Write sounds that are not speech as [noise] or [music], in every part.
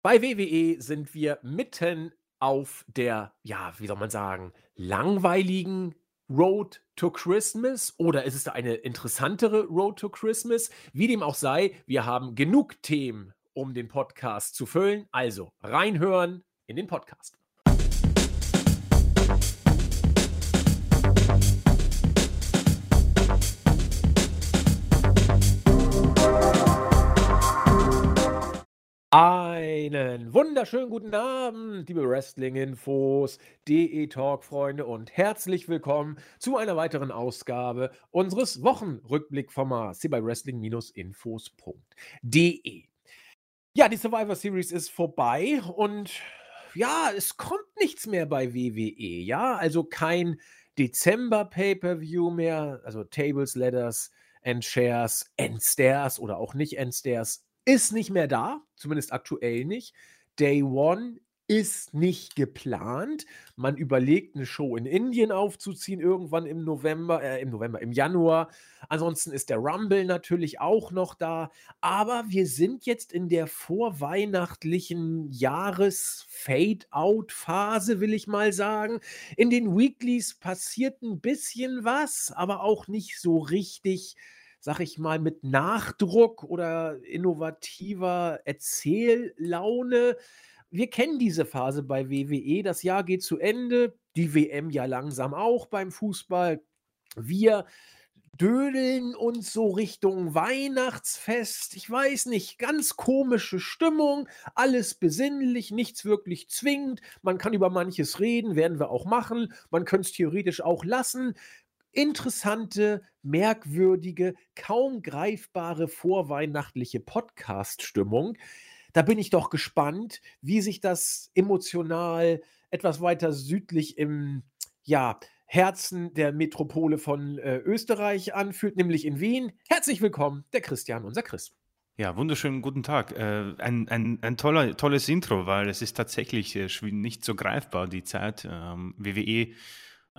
Bei WWE sind wir mitten auf der, ja, wie soll man sagen, langweiligen Road to Christmas oder ist es da eine interessantere Road to Christmas? Wie dem auch sei, wir haben genug Themen, um den Podcast zu füllen. Also reinhören in den Podcast. Einen wunderschönen guten Abend, liebe Wrestling-Infos, DE-Talk-Freunde und herzlich willkommen zu einer weiteren Ausgabe unseres Wochenrückblick-Formats hier bei Wrestling-Infos.de. Ja, die Survivor Series ist vorbei und ja, es kommt nichts mehr bei WWE, ja, also kein Dezember-Pay-Per-View mehr, also Tables, Ladders and Shares, Endstairs oder auch nicht Endstairs ist nicht mehr da, zumindest aktuell nicht. Day One ist nicht geplant. Man überlegt, eine Show in Indien aufzuziehen, irgendwann im November, äh, im November, im Januar. Ansonsten ist der Rumble natürlich auch noch da. Aber wir sind jetzt in der vorweihnachtlichen Jahres-Fade-Out-Phase, will ich mal sagen. In den Weeklies passiert ein bisschen was, aber auch nicht so richtig sag ich mal, mit Nachdruck oder innovativer Erzähllaune. Wir kennen diese Phase bei WWE. Das Jahr geht zu Ende. Die WM ja langsam auch beim Fußball. Wir dödeln uns so Richtung Weihnachtsfest. Ich weiß nicht, ganz komische Stimmung, alles besinnlich, nichts wirklich zwingend. Man kann über manches reden, werden wir auch machen. Man könnte es theoretisch auch lassen interessante, merkwürdige, kaum greifbare vorweihnachtliche Podcast-Stimmung. Da bin ich doch gespannt, wie sich das emotional etwas weiter südlich im ja, Herzen der Metropole von äh, Österreich anfühlt, nämlich in Wien. Herzlich willkommen, der Christian, unser Chris. Ja, wunderschönen guten Tag. Äh, ein, ein, ein toller, tolles Intro, weil es ist tatsächlich äh, nicht so greifbar, die Zeit. Ähm, WWE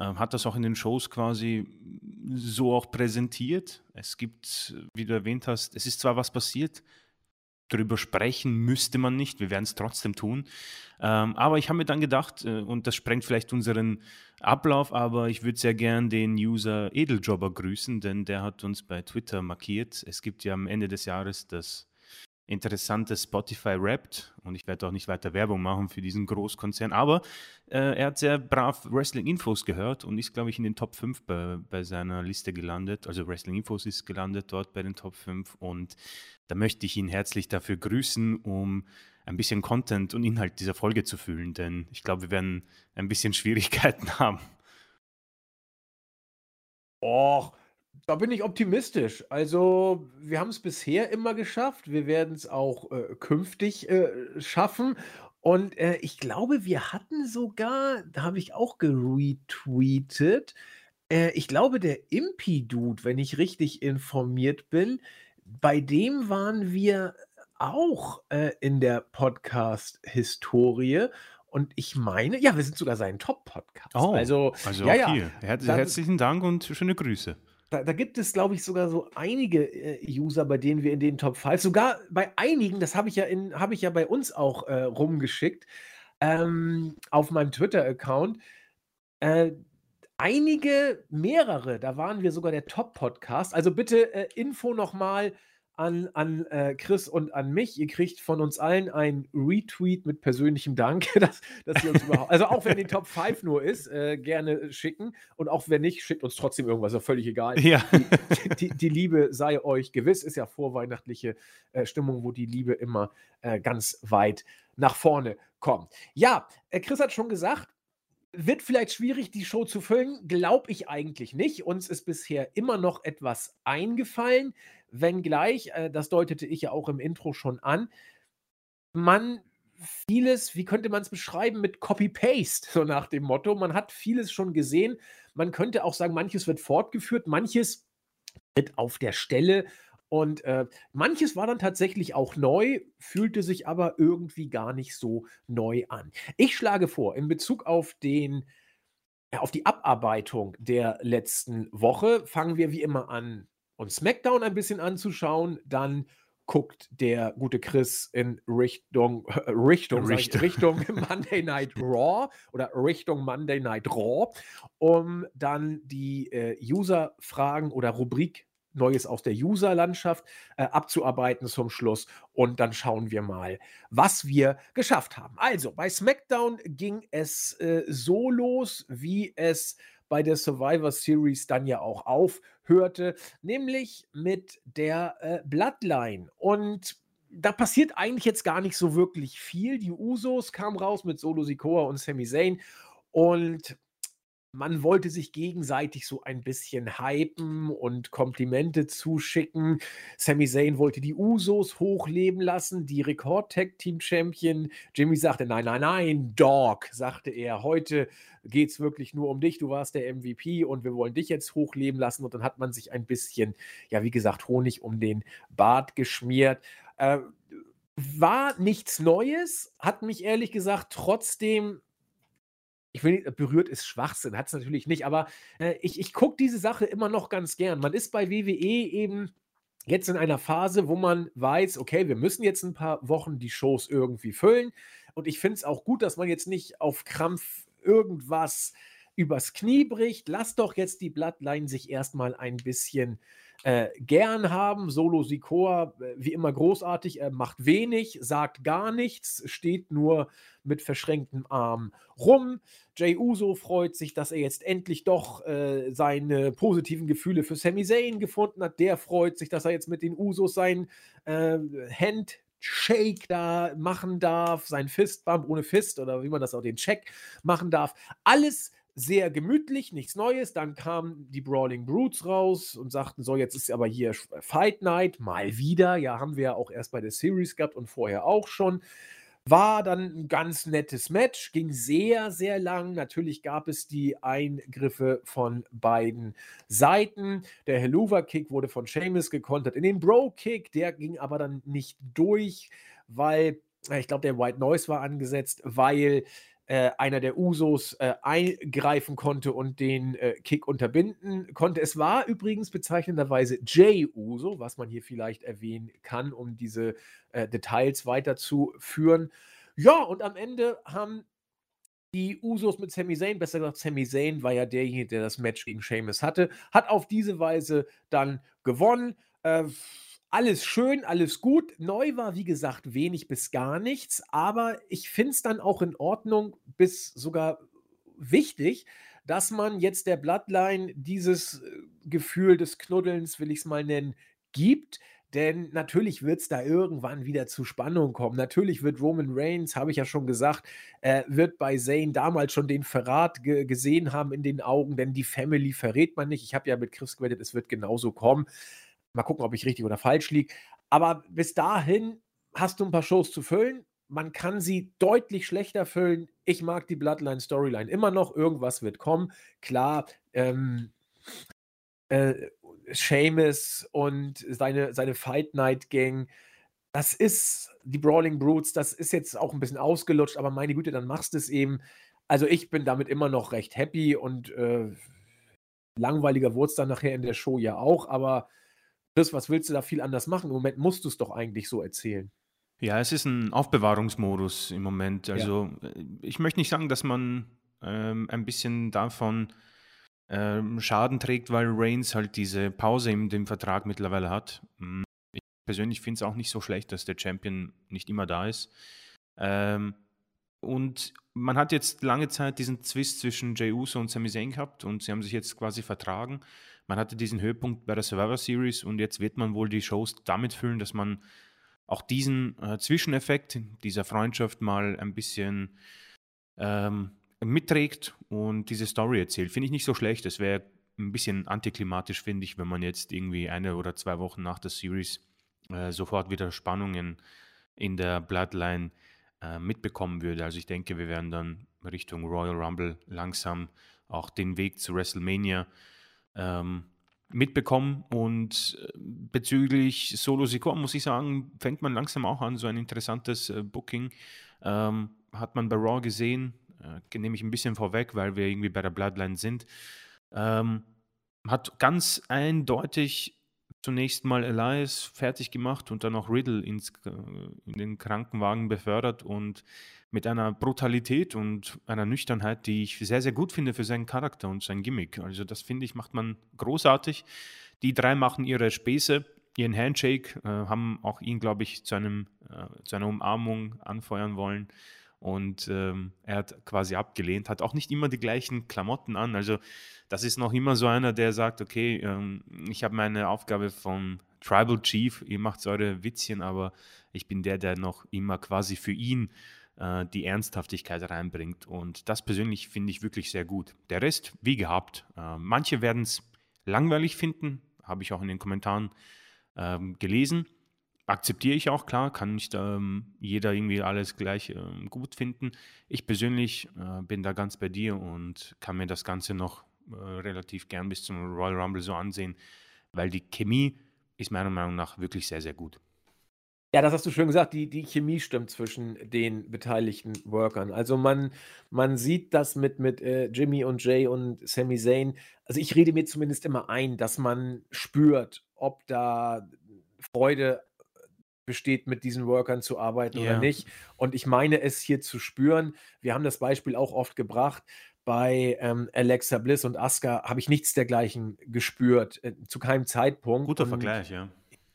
hat das auch in den Shows quasi so auch präsentiert. Es gibt, wie du erwähnt hast, es ist zwar was passiert, darüber sprechen müsste man nicht, wir werden es trotzdem tun. Ähm, aber ich habe mir dann gedacht, äh, und das sprengt vielleicht unseren Ablauf, aber ich würde sehr gern den User Edeljobber grüßen, denn der hat uns bei Twitter markiert. Es gibt ja am Ende des Jahres das interessantes Spotify Wrapped und ich werde auch nicht weiter Werbung machen für diesen Großkonzern, aber äh, er hat sehr brav Wrestling Infos gehört und ist, glaube ich, in den Top 5 bei, bei seiner Liste gelandet. Also Wrestling Infos ist gelandet dort bei den Top 5 und da möchte ich ihn herzlich dafür grüßen, um ein bisschen Content und Inhalt dieser Folge zu fühlen, denn ich glaube, wir werden ein bisschen [laughs] Schwierigkeiten haben. Och, da bin ich optimistisch. Also, wir haben es bisher immer geschafft. Wir werden es auch äh, künftig äh, schaffen. Und äh, ich glaube, wir hatten sogar, da habe ich auch geretweetet, äh, ich glaube, der Impi-Dude, wenn ich richtig informiert bin, bei dem waren wir auch äh, in der Podcast-Historie. Und ich meine, ja, wir sind sogar sein Top-Podcast. Oh, also, also ja, okay. ja. Herzlichen Dank und schöne Grüße. Da, da gibt es, glaube ich, sogar so einige äh, User, bei denen wir in den Top 5, sogar bei einigen, das habe ich ja in, habe ich ja bei uns auch äh, rumgeschickt, ähm, auf meinem Twitter-Account. Äh, einige, mehrere, da waren wir sogar der Top-Podcast. Also bitte äh, Info nochmal an, an äh, Chris und an mich. Ihr kriegt von uns allen ein Retweet mit persönlichem Dank, [laughs] dass, dass ihr uns überhaupt, also auch wenn die Top 5 nur ist, äh, gerne schicken. Und auch wenn nicht, schickt uns trotzdem irgendwas, ist völlig egal. Ja. Die, die, die, Liebe sei euch gewiss, ist ja vorweihnachtliche äh, Stimmung, wo die Liebe immer äh, ganz weit nach vorne kommt. Ja, äh, Chris hat schon gesagt, wird vielleicht schwierig, die Show zu füllen. Glaube ich eigentlich nicht. Uns ist bisher immer noch etwas eingefallen, wenngleich, äh, das deutete ich ja auch im Intro schon an, man vieles, wie könnte man es beschreiben, mit Copy-Paste, so nach dem Motto. Man hat vieles schon gesehen. Man könnte auch sagen, manches wird fortgeführt, manches wird auf der Stelle und äh, manches war dann tatsächlich auch neu, fühlte sich aber irgendwie gar nicht so neu an. Ich schlage vor, in Bezug auf den ja, auf die Abarbeitung der letzten Woche fangen wir wie immer an, uns SmackDown ein bisschen anzuschauen. Dann guckt der gute Chris in Richtung, äh, [laughs] Richtung, Richtung. Richtung [laughs] Monday Night Raw oder Richtung Monday Night Raw, um dann die äh, User-Fragen oder Rubrik Neues aus der User-Landschaft äh, abzuarbeiten zum Schluss. Und dann schauen wir mal, was wir geschafft haben. Also, bei SmackDown ging es äh, so los, wie es bei der Survivor Series dann ja auch aufhörte, nämlich mit der äh, Bloodline. Und da passiert eigentlich jetzt gar nicht so wirklich viel. Die Usos kamen raus mit Solo Sikoa und Sami Zayn. Und man wollte sich gegenseitig so ein bisschen hypen und Komplimente zuschicken. Sami Zayn wollte die Usos hochleben lassen, die Rekord-Tag-Team-Champion. Jimmy sagte, nein, nein, nein, Dog, sagte er, heute geht es wirklich nur um dich, du warst der MVP und wir wollen dich jetzt hochleben lassen. Und dann hat man sich ein bisschen, ja, wie gesagt, Honig um den Bart geschmiert. Äh, war nichts Neues, hat mich ehrlich gesagt trotzdem ich will nicht, berührt ist Schwachsinn, hat es natürlich nicht, aber äh, ich, ich gucke diese Sache immer noch ganz gern. Man ist bei WWE eben jetzt in einer Phase, wo man weiß, okay, wir müssen jetzt ein paar Wochen die Shows irgendwie füllen. Und ich finde es auch gut, dass man jetzt nicht auf Krampf irgendwas übers Knie bricht. Lass doch jetzt die Bloodline sich erstmal ein bisschen äh, gern haben. Solo Sikoa, äh, wie immer großartig, er macht wenig, sagt gar nichts, steht nur mit verschränktem Arm rum. Jay Uso freut sich, dass er jetzt endlich doch äh, seine positiven Gefühle für Sami Zayn gefunden hat. Der freut sich, dass er jetzt mit den Usos sein äh, Handshake da machen darf, sein Fistbump ohne Fist oder wie man das auch den Check machen darf. Alles sehr gemütlich, nichts Neues. Dann kamen die Brawling Brutes raus und sagten: So, jetzt ist aber hier Fight Night, mal wieder. Ja, haben wir ja auch erst bei der Series gehabt und vorher auch schon. War dann ein ganz nettes Match, ging sehr, sehr lang. Natürlich gab es die Eingriffe von beiden Seiten. Der Helluva-Kick wurde von Seamus gekontert in den Bro-Kick. Der ging aber dann nicht durch, weil ich glaube, der White Noise war angesetzt, weil äh, einer der Usos äh, eingreifen konnte und den äh, Kick unterbinden konnte. Es war übrigens bezeichnenderweise Jay Uso, was man hier vielleicht erwähnen kann, um diese äh, Details weiterzuführen. Ja, und am Ende haben die Usos mit Sami Zayn, besser gesagt, Sami Zayn war ja derjenige, der das Match gegen Sheamus hatte, hat auf diese Weise dann gewonnen. Äh, alles schön, alles gut. Neu war, wie gesagt, wenig bis gar nichts, aber ich finde es dann auch in Ordnung, bis sogar wichtig, dass man jetzt der Bloodline dieses äh, Gefühl des Knuddelns, will ich es mal nennen, gibt. Denn natürlich wird es da irgendwann wieder zu Spannung kommen. Natürlich wird Roman Reigns, habe ich ja schon gesagt, äh, wird bei Zayn damals schon den Verrat ge gesehen haben in den Augen, denn die Family verrät man nicht. Ich habe ja mit Chris gewettet, es wird genauso kommen. Mal gucken, ob ich richtig oder falsch liege. Aber bis dahin hast du ein paar Shows zu füllen. Man kann sie deutlich schlechter füllen. Ich mag die Bloodline-Storyline immer noch. Irgendwas wird kommen. Klar, ähm, äh, Seamus und seine, seine Fight Night Gang, das ist die Brawling Brutes, das ist jetzt auch ein bisschen ausgelutscht, aber meine Güte, dann machst du es eben. Also ich bin damit immer noch recht happy und äh, langweiliger wurde es dann nachher in der Show ja auch, aber Chris, was willst du da viel anders machen? Im Moment musst du es doch eigentlich so erzählen. Ja, es ist ein Aufbewahrungsmodus im Moment. Also ja. Ich möchte nicht sagen, dass man ähm, ein bisschen davon ähm, Schaden trägt, weil Reigns halt diese Pause in dem Vertrag mittlerweile hat. Hm, ich persönlich finde es auch nicht so schlecht, dass der Champion nicht immer da ist. Ähm, und man hat jetzt lange Zeit diesen Zwist zwischen Jey Uso und Sami Zayn gehabt und sie haben sich jetzt quasi vertragen. Man hatte diesen Höhepunkt bei der Survivor Series und jetzt wird man wohl die Shows damit füllen, dass man auch diesen äh, Zwischeneffekt dieser Freundschaft mal ein bisschen ähm, mitträgt und diese Story erzählt. Finde ich nicht so schlecht. Es wäre ein bisschen antiklimatisch, finde ich, wenn man jetzt irgendwie eine oder zwei Wochen nach der Series äh, sofort wieder Spannungen in der Bloodline äh, mitbekommen würde. Also ich denke, wir werden dann Richtung Royal Rumble langsam auch den Weg zu WrestleMania ähm, mitbekommen. Und äh, bezüglich Solo Sikoa muss ich sagen, fängt man langsam auch an, so ein interessantes äh, Booking. Ähm, hat man bei Raw gesehen, äh, nehme ich ein bisschen vorweg, weil wir irgendwie bei der Bloodline sind. Ähm, hat ganz eindeutig zunächst mal Elias fertig gemacht und dann auch Riddle ins, äh, in den Krankenwagen befördert und mit einer Brutalität und einer Nüchternheit, die ich sehr, sehr gut finde für seinen Charakter und sein Gimmick. Also das finde ich, macht man großartig. Die drei machen ihre Späße, ihren Handshake, äh, haben auch ihn, glaube ich, zu, einem, äh, zu einer Umarmung anfeuern wollen. Und ähm, er hat quasi abgelehnt, hat auch nicht immer die gleichen Klamotten an. Also das ist noch immer so einer, der sagt, okay, ähm, ich habe meine Aufgabe vom Tribal Chief, ihr macht eure Witzchen, aber ich bin der, der noch immer quasi für ihn äh, die Ernsthaftigkeit reinbringt. Und das persönlich finde ich wirklich sehr gut. Der Rest, wie gehabt. Äh, manche werden es langweilig finden, habe ich auch in den Kommentaren ähm, gelesen. Akzeptiere ich auch, klar, kann nicht ähm, jeder irgendwie alles gleich ähm, gut finden. Ich persönlich äh, bin da ganz bei dir und kann mir das Ganze noch äh, relativ gern bis zum Royal Rumble so ansehen, weil die Chemie ist meiner Meinung nach wirklich sehr, sehr gut. Ja, das hast du schön gesagt, die, die Chemie stimmt zwischen den beteiligten Workern. Also man, man sieht das mit, mit äh, Jimmy und Jay und Sami Zayn. Also ich rede mir zumindest immer ein, dass man spürt, ob da Freude besteht, mit diesen Workern zu arbeiten ja. oder nicht. Und ich meine es hier zu spüren. Wir haben das Beispiel auch oft gebracht. Bei ähm, Alexa Bliss und Asuka habe ich nichts dergleichen gespürt, äh, zu keinem Zeitpunkt. Guter und Vergleich, ja.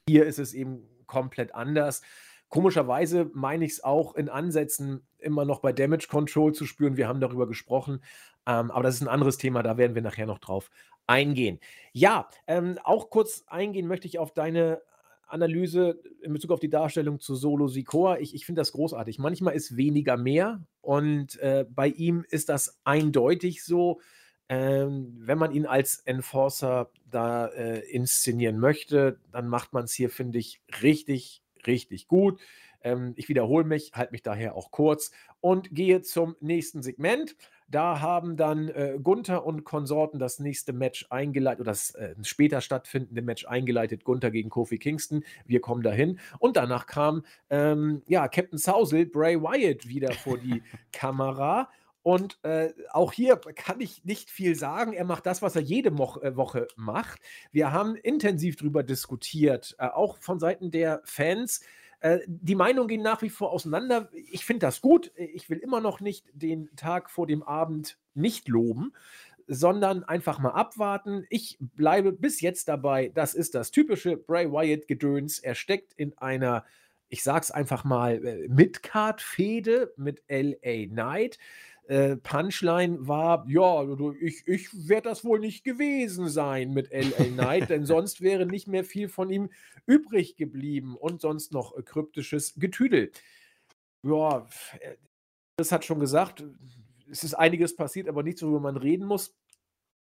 Hier ist es eben komplett anders. Komischerweise meine ich es auch in Ansätzen immer noch bei Damage Control zu spüren. Wir haben darüber gesprochen. Ähm, aber das ist ein anderes Thema, da werden wir nachher noch drauf eingehen. Ja, ähm, auch kurz eingehen möchte ich auf deine Analyse in Bezug auf die Darstellung zu Solo Sikoa. Ich, ich finde das großartig. Manchmal ist weniger mehr und äh, bei ihm ist das eindeutig so. Ähm, wenn man ihn als Enforcer da äh, inszenieren möchte, dann macht man es hier, finde ich, richtig, richtig gut. Ähm, ich wiederhole mich, halte mich daher auch kurz und gehe zum nächsten Segment. Da haben dann äh, Gunther und Konsorten das nächste Match eingeleitet, oder das äh, später stattfindende Match eingeleitet, Gunther gegen Kofi Kingston. Wir kommen dahin. Und danach kam ähm, ja, Captain Sousel, Bray Wyatt wieder vor die [laughs] Kamera. Und äh, auch hier kann ich nicht viel sagen. Er macht das, was er jede Mo äh, Woche macht. Wir haben intensiv darüber diskutiert, äh, auch von Seiten der Fans. Äh, die Meinungen gehen nach wie vor auseinander. Ich finde das gut. Ich will immer noch nicht den Tag vor dem Abend nicht loben, sondern einfach mal abwarten. Ich bleibe bis jetzt dabei. Das ist das typische Bray Wyatt-Gedöns. Er steckt in einer, ich sag's einfach mal, äh, Midcard-Fehde mit LA Knight. Äh, Punchline war, ja, ich, ich werde das wohl nicht gewesen sein mit LA Knight, denn [laughs] sonst wäre nicht mehr viel von ihm übrig geblieben und sonst noch kryptisches Getüdel. Ja, das hat schon gesagt, es ist einiges passiert, aber nichts, worüber man reden muss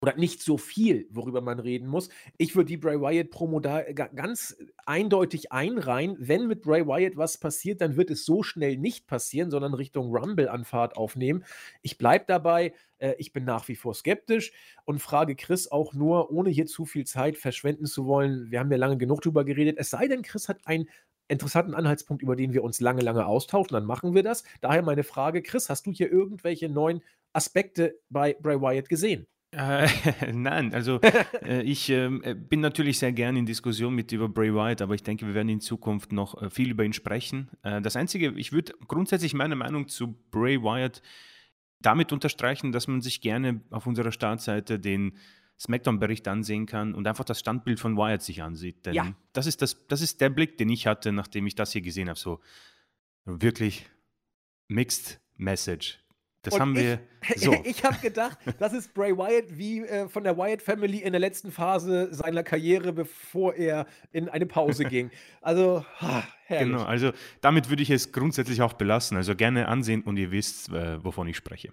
oder nicht so viel, worüber man reden muss. Ich würde die Bray Wyatt-Promo da ganz eindeutig einreihen. Wenn mit Bray Wyatt was passiert, dann wird es so schnell nicht passieren, sondern Richtung Rumble-Anfahrt aufnehmen. Ich bleibe dabei. Äh, ich bin nach wie vor skeptisch und frage Chris auch nur, ohne hier zu viel Zeit verschwenden zu wollen. Wir haben ja lange genug drüber geredet. Es sei denn, Chris hat einen interessanten Anhaltspunkt, über den wir uns lange, lange austauschen, dann machen wir das. Daher meine Frage, Chris, hast du hier irgendwelche neuen Aspekte bei Bray Wyatt gesehen? Äh, [laughs] nein, also [laughs] äh, ich ähm, äh, bin natürlich sehr gern in Diskussion mit über Bray Wyatt, aber ich denke, wir werden in Zukunft noch äh, viel über ihn sprechen. Äh, das Einzige, ich würde grundsätzlich meine Meinung zu Bray Wyatt damit unterstreichen, dass man sich gerne auf unserer Startseite den SmackDown-Bericht ansehen kann und einfach das Standbild von Wyatt sich ansieht. Denn ja. das, ist das, das ist der Blick, den ich hatte, nachdem ich das hier gesehen habe. So wirklich Mixed Message. Das und haben wir. Ich, [laughs] so. ich habe gedacht, das ist Bray Wyatt wie äh, von der Wyatt Family in der letzten Phase seiner Karriere, bevor er in eine Pause ging. Also, ha, herrlich. Genau, also damit würde ich es grundsätzlich auch belassen. Also gerne ansehen und ihr wisst, äh, wovon ich spreche.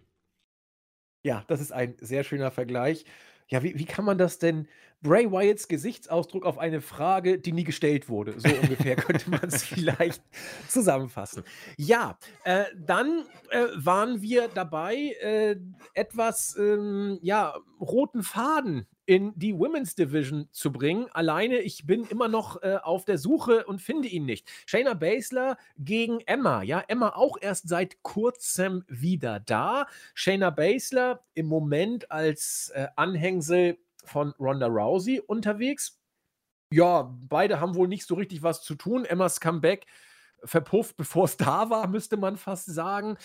Ja, das ist ein sehr schöner Vergleich. Ja, wie, wie kann man das denn? Bray Wyatts Gesichtsausdruck auf eine Frage, die nie gestellt wurde. So ungefähr [laughs] könnte man es vielleicht [laughs] zusammenfassen. Ja, äh, dann äh, waren wir dabei, äh, etwas ähm, ja, roten Faden in die Women's Division zu bringen. Alleine, ich bin immer noch äh, auf der Suche und finde ihn nicht. Shayna Baszler gegen Emma. Ja, Emma auch erst seit kurzem wieder da. Shayna Baszler im Moment als äh, Anhängsel von Ronda Rousey unterwegs. Ja, beide haben wohl nicht so richtig was zu tun. Emmas Comeback verpufft, [laughs] bevor es da war, müsste man fast sagen.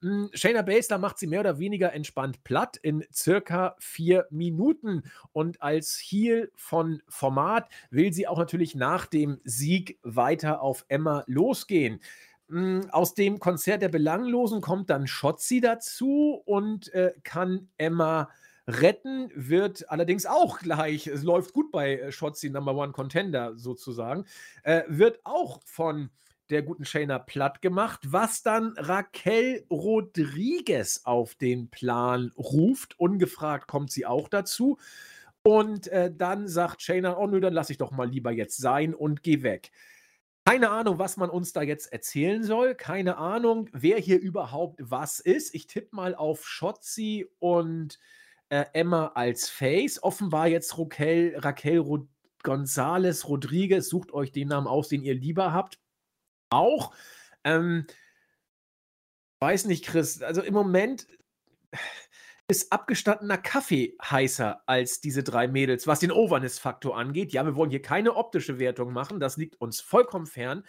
Hm, Shayna Baszler macht sie mehr oder weniger entspannt platt in circa vier Minuten. Und als Heel von Format will sie auch natürlich nach dem Sieg weiter auf Emma losgehen. Hm, aus dem Konzert der Belanglosen kommt dann Shotzi dazu und äh, kann Emma retten, wird allerdings auch gleich, es läuft gut bei äh, Shotzi Number One Contender sozusagen, äh, wird auch von der guten Shayna platt gemacht, was dann Raquel Rodriguez auf den Plan ruft. Ungefragt kommt sie auch dazu. Und äh, dann sagt Shayna, oh nö, dann lass ich doch mal lieber jetzt sein und geh weg. Keine Ahnung, was man uns da jetzt erzählen soll. Keine Ahnung, wer hier überhaupt was ist. Ich tippe mal auf Shotzi und äh, Emma als Face. Offenbar jetzt Raquel, Raquel Rod González Rodriguez. Sucht euch den Namen aus, den ihr lieber habt auch. Ähm, weiß nicht, Chris. Also im Moment ist abgestandener Kaffee heißer als diese drei Mädels, was den Overness-Faktor angeht. Ja, wir wollen hier keine optische Wertung machen, das liegt uns vollkommen fern.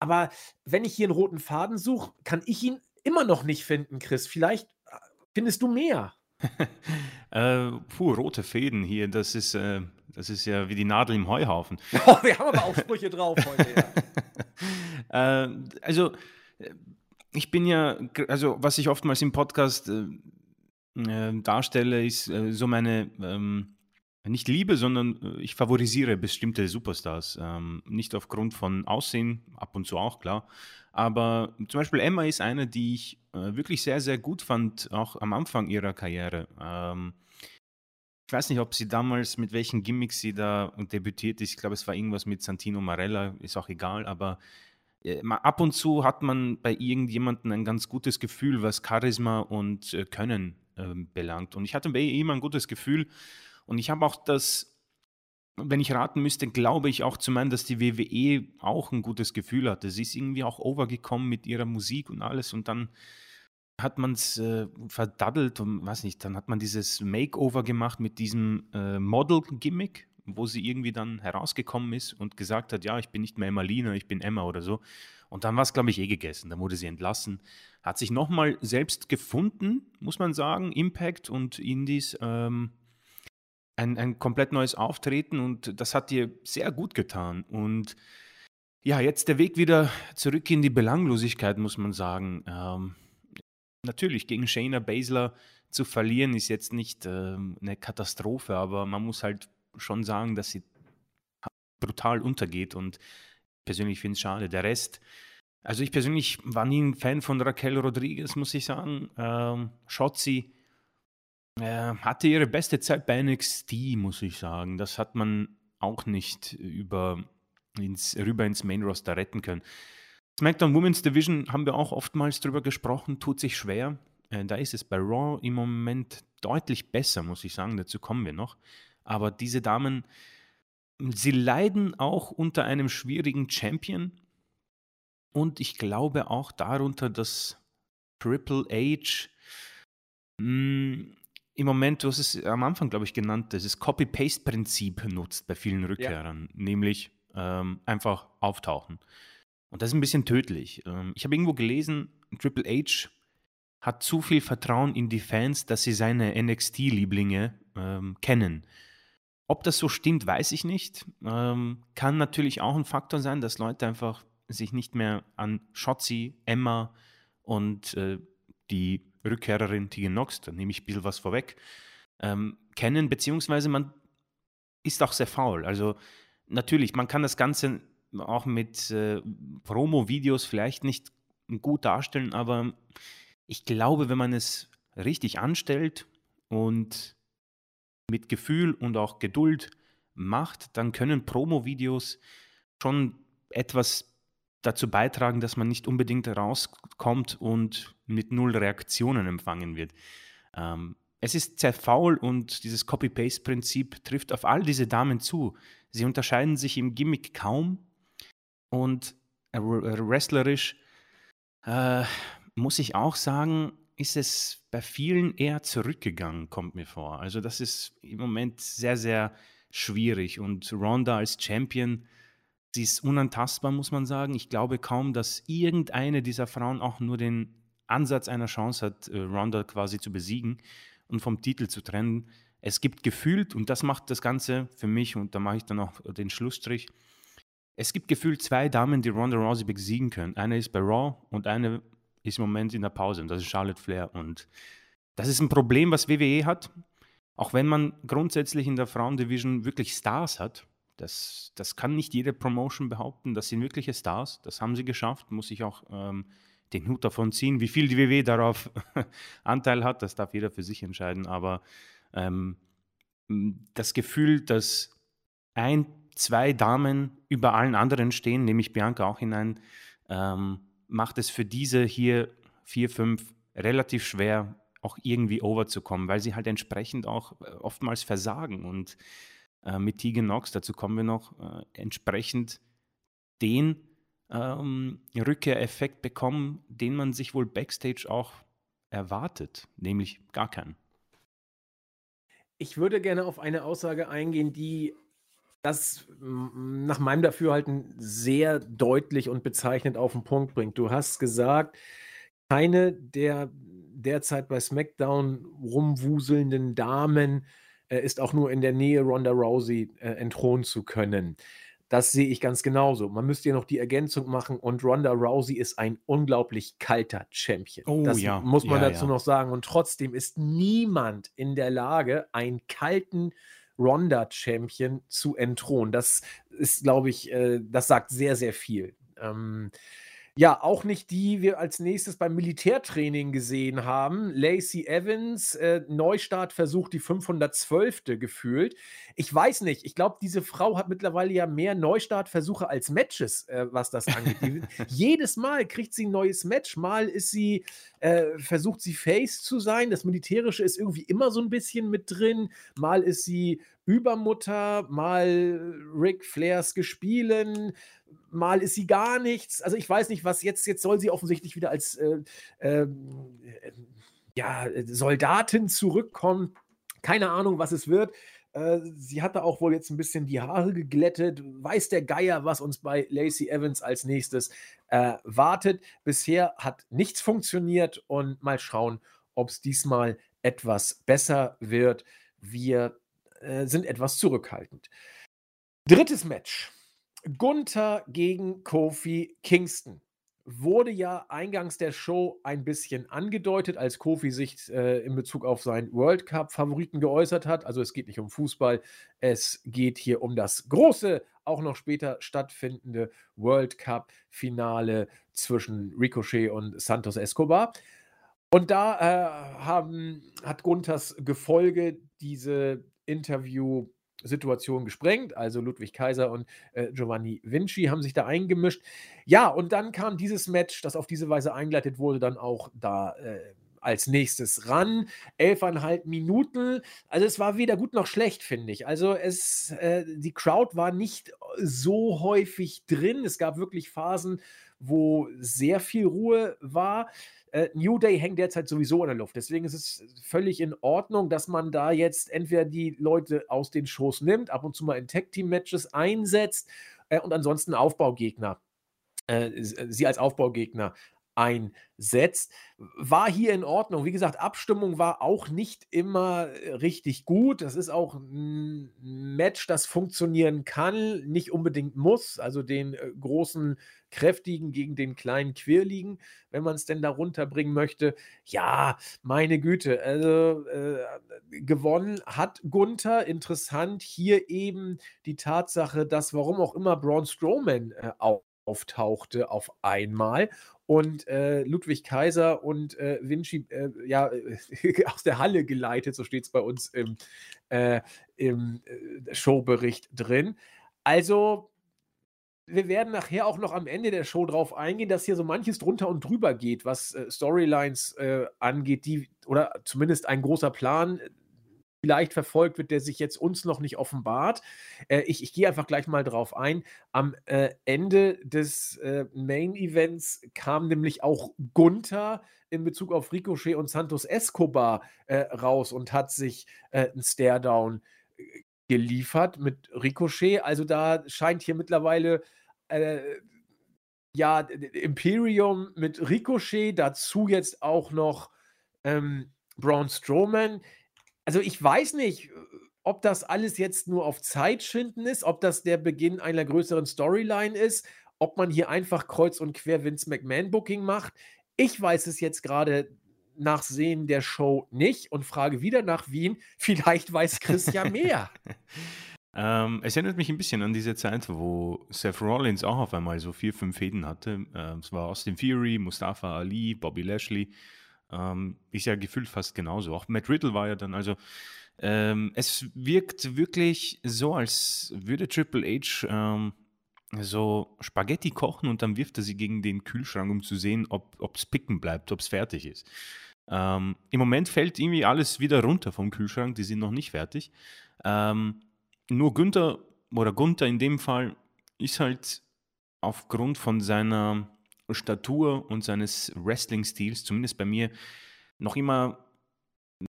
Aber wenn ich hier einen roten Faden suche, kann ich ihn immer noch nicht finden, Chris. Vielleicht äh, findest du mehr. [laughs] äh, puh, rote Fäden hier, das ist, äh, das ist ja wie die Nadel im Heuhaufen. [laughs] Oh, wir haben aber auch Sprüche drauf heute. Ja. [laughs] äh, also, äh, ich bin ja, also was ich oftmals im Podcast äh, äh, darstelle, ist so meine, ähm, nicht Liebe, sondern ich favorisiere bestimmte Superstars. Ähm, nicht aufgrund von Aussehen, ab und zu auch klar, aber zum Beispiel Emma ist eine, die ich äh, wirklich sehr, sehr gut fand, auch am Anfang ihrer Karriere. Ähm, ich weiß nicht, ob sie damals, mit welchen Gimmicks sie da debütiert ist. Ich glaube, es war irgendwas mit Santino Marella, ist auch egal, aber äh, ab und zu hat man bei irgendjemandem ein ganz gutes Gefühl, was Charisma und äh, Können äh, belangt. Und ich hatte bei immer ein gutes Gefühl. Und ich habe auch das wenn ich raten müsste, glaube ich auch zu meinen, dass die WWE auch ein gutes Gefühl hatte. Sie ist irgendwie auch overgekommen mit ihrer Musik und alles und dann hat man es äh, verdaddelt und weiß nicht, dann hat man dieses Makeover gemacht mit diesem äh, Model-Gimmick, wo sie irgendwie dann herausgekommen ist und gesagt hat, ja, ich bin nicht mehr Emmalina, ich bin Emma oder so. Und dann war es, glaube ich, eh gegessen. Dann wurde sie entlassen. Hat sich nochmal selbst gefunden, muss man sagen, Impact und Indies. Ähm, ein, ein komplett neues Auftreten und das hat dir sehr gut getan. Und ja, jetzt der Weg wieder zurück in die Belanglosigkeit, muss man sagen. Ähm, natürlich, gegen Shayna Baszler zu verlieren, ist jetzt nicht ähm, eine Katastrophe, aber man muss halt schon sagen, dass sie brutal untergeht und persönlich finde ich es schade. Der Rest, also ich persönlich war nie ein Fan von Raquel Rodriguez, muss ich sagen. Ähm, Shotzi äh, hatte ihre beste Zeit bei NXT, muss ich sagen. Das hat man auch nicht über ins, rüber ins Main Roster retten können. SmackDown Women's Division haben wir auch oftmals drüber gesprochen, tut sich schwer. Äh, da ist es bei Raw im Moment deutlich besser, muss ich sagen. Dazu kommen wir noch. Aber diese Damen, sie leiden auch unter einem schwierigen Champion. Und ich glaube auch darunter, dass Triple H mh, hm, im Moment, du hast es am Anfang, glaube ich, genannt, das Copy-Paste-Prinzip nutzt bei vielen Rückkehrern, ja. nämlich ähm, einfach auftauchen. Und das ist ein bisschen tödlich. Ähm, ich habe irgendwo gelesen, Triple H hat zu viel Vertrauen in die Fans, dass sie seine NXT-Lieblinge ähm, kennen. Ob das so stimmt, weiß ich nicht. Ähm, kann natürlich auch ein Faktor sein, dass Leute einfach sich nicht mehr an Shotzi, Emma und äh, die Rückkehrerin Tegan Nox, da nehme ich ein bisschen was vorweg, ähm, kennen, beziehungsweise man ist auch sehr faul. Also natürlich, man kann das Ganze auch mit äh, Promo-Videos vielleicht nicht gut darstellen, aber ich glaube, wenn man es richtig anstellt und mit Gefühl und auch Geduld macht, dann können Promo-Videos schon etwas dazu beitragen, dass man nicht unbedingt rauskommt und mit null Reaktionen empfangen wird. Ähm, es ist sehr faul und dieses Copy-Paste-Prinzip trifft auf all diese Damen zu. Sie unterscheiden sich im Gimmick kaum und wrestlerisch äh, muss ich auch sagen, ist es bei vielen eher zurückgegangen, kommt mir vor. Also das ist im Moment sehr, sehr schwierig. Und Ronda als Champion, sie ist unantastbar, muss man sagen. Ich glaube kaum, dass irgendeine dieser Frauen auch nur den Ansatz einer Chance hat, äh, Ronda quasi zu besiegen und vom Titel zu trennen. Es gibt gefühlt, und das macht das Ganze für mich, und da mache ich dann auch den Schlussstrich, es gibt gefühlt zwei Damen, die Ronda Rousey besiegen können. Eine ist bei Raw und eine ist im Moment in der Pause, und das ist Charlotte Flair. Und das ist ein Problem, was WWE hat. Auch wenn man grundsätzlich in der Frauendivision wirklich Stars hat, das, das kann nicht jede Promotion behaupten. Das sind wirkliche Stars. Das haben sie geschafft. Muss ich auch ähm, den Hut davon ziehen. Wie viel die WWE darauf [laughs] Anteil hat, das darf jeder für sich entscheiden. Aber ähm, das Gefühl, dass ein, zwei Damen über allen anderen stehen, nehme ich Bianca auch hinein, ähm, macht es für diese hier vier, fünf relativ schwer, auch irgendwie overzukommen, weil sie halt entsprechend auch äh, oftmals versagen und äh, mit Tegan Knox, dazu kommen wir noch, äh, entsprechend den ähm, Rückkehreffekt bekommen, den man sich wohl backstage auch erwartet, nämlich gar keinen. Ich würde gerne auf eine Aussage eingehen, die das nach meinem Dafürhalten sehr deutlich und bezeichnend auf den Punkt bringt. Du hast gesagt, keine der derzeit bei SmackDown rumwuselnden Damen äh, ist auch nur in der Nähe, Ronda Rousey äh, entthronen zu können. Das sehe ich ganz genauso. Man müsste ja noch die Ergänzung machen und Ronda Rousey ist ein unglaublich kalter Champion. Oh, das ja. muss man ja, dazu ja. noch sagen. Und trotzdem ist niemand in der Lage, einen kalten Ronda-Champion zu entthronen. Das ist, glaube ich, äh, das sagt sehr, sehr viel. Ähm, ja, auch nicht die wir als nächstes beim Militärtraining gesehen haben. Lacey Evans, äh, Neustartversuch, die 512. gefühlt. Ich weiß nicht, ich glaube, diese Frau hat mittlerweile ja mehr Neustartversuche als Matches, äh, was das angeht. Die, [laughs] jedes Mal kriegt sie ein neues Match. Mal ist sie, äh, versucht sie Face zu sein. Das Militärische ist irgendwie immer so ein bisschen mit drin. Mal ist sie Übermutter, mal Ric Flairs Gespielen, mal ist sie gar nichts. Also ich weiß nicht, was jetzt, jetzt soll sie offensichtlich wieder als äh, äh, ja, Soldatin zurückkommen. Keine Ahnung, was es wird. Äh, sie hatte auch wohl jetzt ein bisschen die Haare geglättet. Weiß der Geier, was uns bei Lacey Evans als nächstes äh, wartet. Bisher hat nichts funktioniert und mal schauen, ob es diesmal etwas besser wird. Wir äh, sind etwas zurückhaltend. Drittes Match. Gunther gegen Kofi Kingston. Wurde ja eingangs der Show ein bisschen angedeutet, als Kofi sich äh, in Bezug auf seinen World Cup-Favoriten geäußert hat. Also es geht nicht um Fußball, es geht hier um das große, auch noch später stattfindende World Cup-Finale zwischen Ricochet und Santos Escobar. Und da äh, haben, hat Gunthers Gefolge diese Interview-Situation gesprengt. Also Ludwig Kaiser und äh, Giovanni Vinci haben sich da eingemischt. Ja, und dann kam dieses Match, das auf diese Weise eingeleitet wurde, dann auch da äh, als nächstes ran. Elfeinhalb Minuten. Also es war weder gut noch schlecht, finde ich. Also es, äh, die Crowd war nicht so häufig drin. Es gab wirklich Phasen, wo sehr viel Ruhe war. Äh, New Day hängt derzeit sowieso in der Luft. Deswegen ist es völlig in Ordnung, dass man da jetzt entweder die Leute aus den Shows nimmt, ab und zu mal in Tag-Team-Matches einsetzt äh, und ansonsten Aufbaugegner, äh, sie als Aufbaugegner einsetzt. War hier in Ordnung. Wie gesagt, Abstimmung war auch nicht immer richtig gut. Das ist auch ein Match, das funktionieren kann, nicht unbedingt muss. Also den äh, großen Kräftigen gegen den kleinen Quirligen, wenn man es denn da runterbringen möchte. Ja, meine Güte. Also äh, gewonnen hat Gunther. Interessant hier eben die Tatsache, dass warum auch immer Braun Strowman äh, auftauchte auf einmal und äh, Ludwig Kaiser und äh, Vinci äh, ja, [laughs] aus der Halle geleitet, so steht es bei uns im, äh, im äh, Showbericht drin. Also, wir werden nachher auch noch am Ende der Show drauf eingehen, dass hier so manches drunter und drüber geht, was äh, Storylines angeht, die oder zumindest ein großer Plan vielleicht verfolgt wird, der sich jetzt uns noch nicht offenbart. Äh, ich, ich gehe einfach gleich mal drauf ein. Am äh, Ende des äh, Main Events kam nämlich auch Gunther in Bezug auf Ricochet und Santos Escobar äh, raus und hat sich äh, ein Stare-Down geliefert mit Ricochet. Also da scheint hier mittlerweile äh, ja Imperium mit Ricochet, dazu jetzt auch noch ähm, Braun Strowman. Also ich weiß nicht, ob das alles jetzt nur auf Zeit schinden ist, ob das der Beginn einer größeren Storyline ist, ob man hier einfach kreuz und quer Vince McMahon Booking macht. Ich weiß es jetzt gerade nach Sehen der Show nicht und frage wieder nach Wien. [laughs] Vielleicht weiß Chris ja mehr. [laughs] ähm, es erinnert mich ein bisschen an diese Zeit, wo Seth Rollins auch auf einmal so vier, fünf Fäden hatte. Ähm, es war Austin Fury, Mustafa Ali, Bobby Lashley. Ähm, ist ja gefühlt fast genauso. Auch Matt Riddle war ja dann, also ähm, es wirkt wirklich so, als würde Triple H ähm, so Spaghetti kochen und dann wirft er sie gegen den Kühlschrank, um zu sehen, ob es picken bleibt, ob es fertig ist. Ähm, Im Moment fällt irgendwie alles wieder runter vom Kühlschrank, die sind noch nicht fertig. Ähm, nur Günther oder Gunther in dem Fall ist halt aufgrund von seiner Statur und seines Wrestling-Stils, zumindest bei mir, noch immer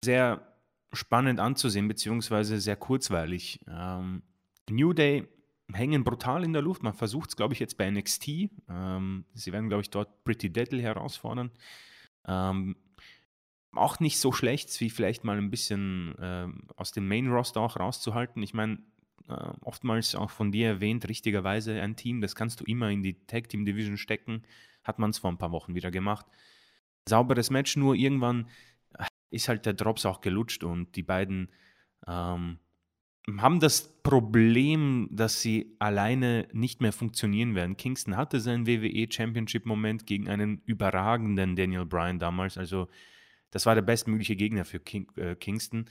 sehr spannend anzusehen, beziehungsweise sehr kurzweilig. Ähm, New Day hängen brutal in der Luft. Man versucht es, glaube ich, jetzt bei NXT. Ähm, sie werden, glaube ich, dort Pretty Deadly herausfordern. Ähm, auch nicht so schlecht, wie vielleicht mal ein bisschen äh, aus dem Main-Roster auch rauszuhalten. Ich meine, äh, oftmals auch von dir erwähnt, richtigerweise ein Team, das kannst du immer in die Tag Team Division stecken. Hat man es vor ein paar Wochen wieder gemacht. Sauberes Match, nur irgendwann äh, ist halt der Drops auch gelutscht und die beiden ähm, haben das Problem, dass sie alleine nicht mehr funktionieren werden. Kingston hatte seinen WWE Championship Moment gegen einen überragenden Daniel Bryan damals, also das war der bestmögliche Gegner für King, äh, Kingston.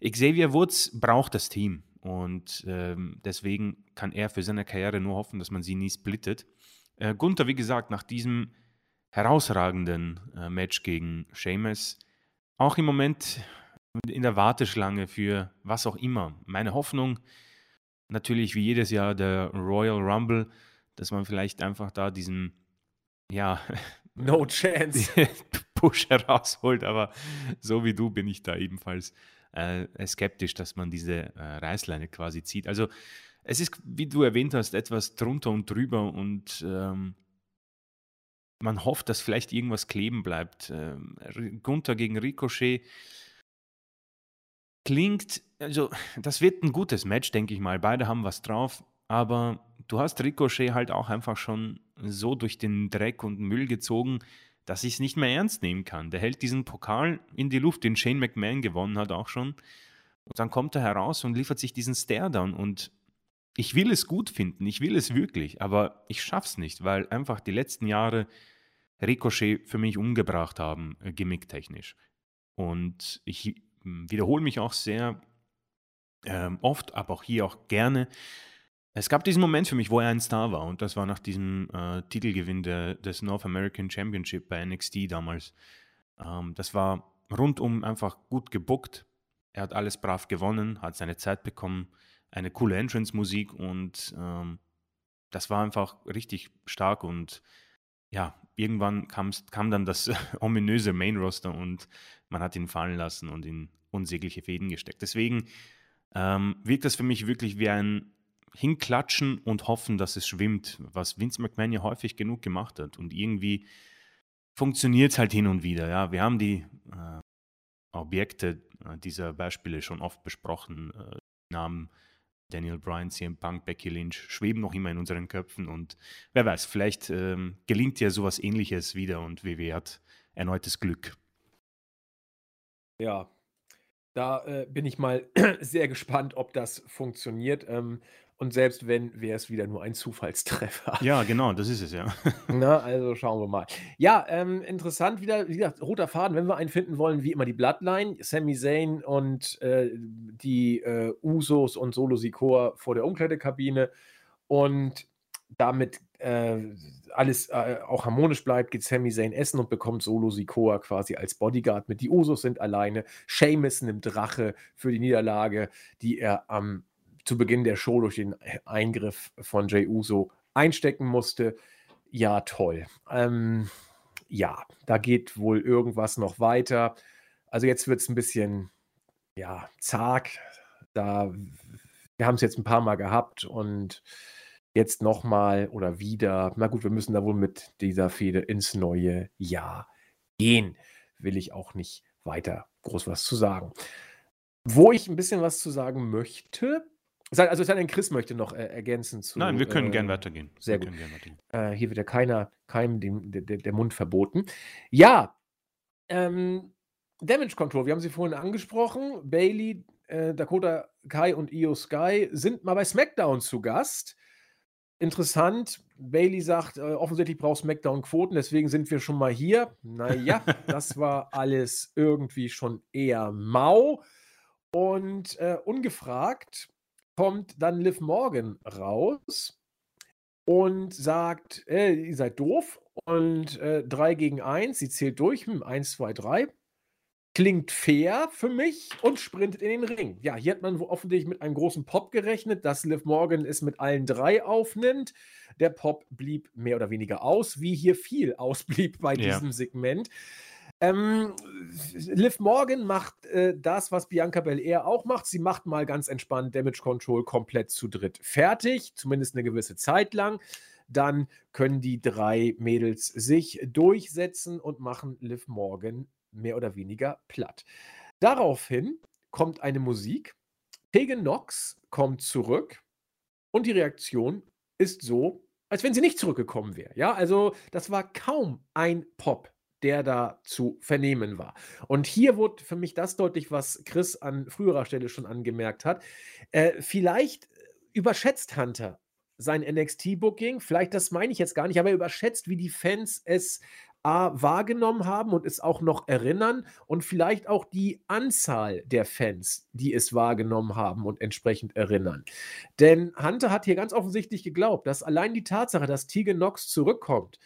Xavier Woods braucht das Team und ähm, deswegen kann er für seine Karriere nur hoffen, dass man sie nie splittet. Äh, Gunther, wie gesagt, nach diesem herausragenden äh, Match gegen Sheamus, auch im Moment in der Warteschlange für was auch immer. Meine Hoffnung, natürlich wie jedes Jahr der Royal Rumble, dass man vielleicht einfach da diesen, ja, [laughs] No chance. [laughs] Push herausholt, aber so wie du bin ich da ebenfalls äh, skeptisch, dass man diese äh, Reißleine quasi zieht. Also es ist, wie du erwähnt hast, etwas drunter und drüber und ähm, man hofft, dass vielleicht irgendwas kleben bleibt. Ähm, Gunther gegen Ricochet klingt, also das wird ein gutes Match, denke ich mal. Beide haben was drauf, aber du hast Ricochet halt auch einfach schon so durch den Dreck und Müll gezogen, dass ich es nicht mehr ernst nehmen kann. Der hält diesen Pokal in die Luft, den Shane McMahon gewonnen hat auch schon. Und dann kommt er heraus und liefert sich diesen Stare-Down. Und ich will es gut finden, ich will es wirklich, aber ich schaff's nicht, weil einfach die letzten Jahre Ricochet für mich umgebracht haben, äh, gimmicktechnisch. Und ich hm, wiederhole mich auch sehr ähm, oft, aber auch hier auch gerne. Es gab diesen Moment für mich, wo er ein Star war und das war nach diesem äh, Titelgewinn de, des North American Championship bei NXT damals. Ähm, das war rundum einfach gut gebuckt. Er hat alles brav gewonnen, hat seine Zeit bekommen, eine coole Entrance-Musik und ähm, das war einfach richtig stark und ja, irgendwann kam dann das [laughs] ominöse Main-Roster und man hat ihn fallen lassen und in unsägliche Fäden gesteckt. Deswegen ähm, wirkt das für mich wirklich wie ein hinklatschen und hoffen, dass es schwimmt, was Vince McMahon ja häufig genug gemacht hat. Und irgendwie funktioniert es halt hin und wieder. Ja, wir haben die äh, Objekte äh, dieser Beispiele schon oft besprochen. Äh, Namen Daniel Bryan, CM Punk, Becky Lynch schweben noch immer in unseren Köpfen und wer weiß, vielleicht ähm, gelingt ja sowas ähnliches wieder und WWE hat erneutes Glück. Ja, da äh, bin ich mal [clears throat] sehr gespannt, ob das funktioniert. Ähm, und selbst wenn, wäre es wieder nur ein Zufallstreffer. Ja, genau, das ist es ja. [laughs] Na, also schauen wir mal. Ja, ähm, interessant wieder, wie gesagt, roter Faden, wenn wir einen finden wollen, wie immer die Bloodline, Sami Zayn und äh, die äh, Usos und Solo Sikoa vor der Umkleidekabine. Und damit äh, alles äh, auch harmonisch bleibt, geht Sami Zayn essen und bekommt Solo Sikoa quasi als Bodyguard mit. Die Usos sind alleine. Seamus nimmt Rache für die Niederlage, die er am zu Beginn der Show durch den Eingriff von Jay Uso einstecken musste. Ja, toll. Ähm, ja, da geht wohl irgendwas noch weiter. Also jetzt wird es ein bisschen, ja, zag. Da wir haben es jetzt ein paar Mal gehabt und jetzt nochmal oder wieder. Na gut, wir müssen da wohl mit dieser Fehde ins neue Jahr gehen. Will ich auch nicht weiter groß was zu sagen. Wo ich ein bisschen was zu sagen möchte, also es sei denn, Chris möchte noch äh, ergänzen zu. Nein, wir können äh, gern weitergehen. Sehr wir gut. Äh, hier wird ja keiner, keinem dem, der, der Mund verboten. Ja, ähm, Damage Control, wir haben sie vorhin angesprochen. Bailey, äh, Dakota Kai und Io Sky sind mal bei SmackDown zu Gast. Interessant, Bailey sagt, äh, offensichtlich braucht SmackDown Quoten, deswegen sind wir schon mal hier. Naja, [laughs] das war alles irgendwie schon eher mau. Und äh, ungefragt kommt dann Liv Morgan raus und sagt, äh, ihr seid doof und äh, 3 gegen 1, sie zählt durch, hm, 1, 2, 3. Klingt fair für mich und sprintet in den Ring. Ja, hier hat man offensichtlich mit einem großen Pop gerechnet, dass Liv Morgan es mit allen drei aufnimmt. Der Pop blieb mehr oder weniger aus, wie hier viel ausblieb bei ja. diesem Segment. Ähm, Liv Morgan macht äh, das, was Bianca Belair auch macht. Sie macht mal ganz entspannt Damage Control komplett zu dritt fertig, zumindest eine gewisse Zeit lang. Dann können die drei Mädels sich durchsetzen und machen Liv Morgan mehr oder weniger platt. Daraufhin kommt eine Musik. Tegan Knox kommt zurück und die Reaktion ist so, als wenn sie nicht zurückgekommen wäre. Ja, also das war kaum ein Pop der da zu vernehmen war. Und hier wurde für mich das deutlich, was Chris an früherer Stelle schon angemerkt hat. Äh, vielleicht überschätzt Hunter sein NXT-Booking, vielleicht das meine ich jetzt gar nicht, aber er überschätzt, wie die Fans es A, wahrgenommen haben und es auch noch erinnern und vielleicht auch die Anzahl der Fans, die es wahrgenommen haben und entsprechend erinnern. Denn Hunter hat hier ganz offensichtlich geglaubt, dass allein die Tatsache, dass Tegan Knox zurückkommt,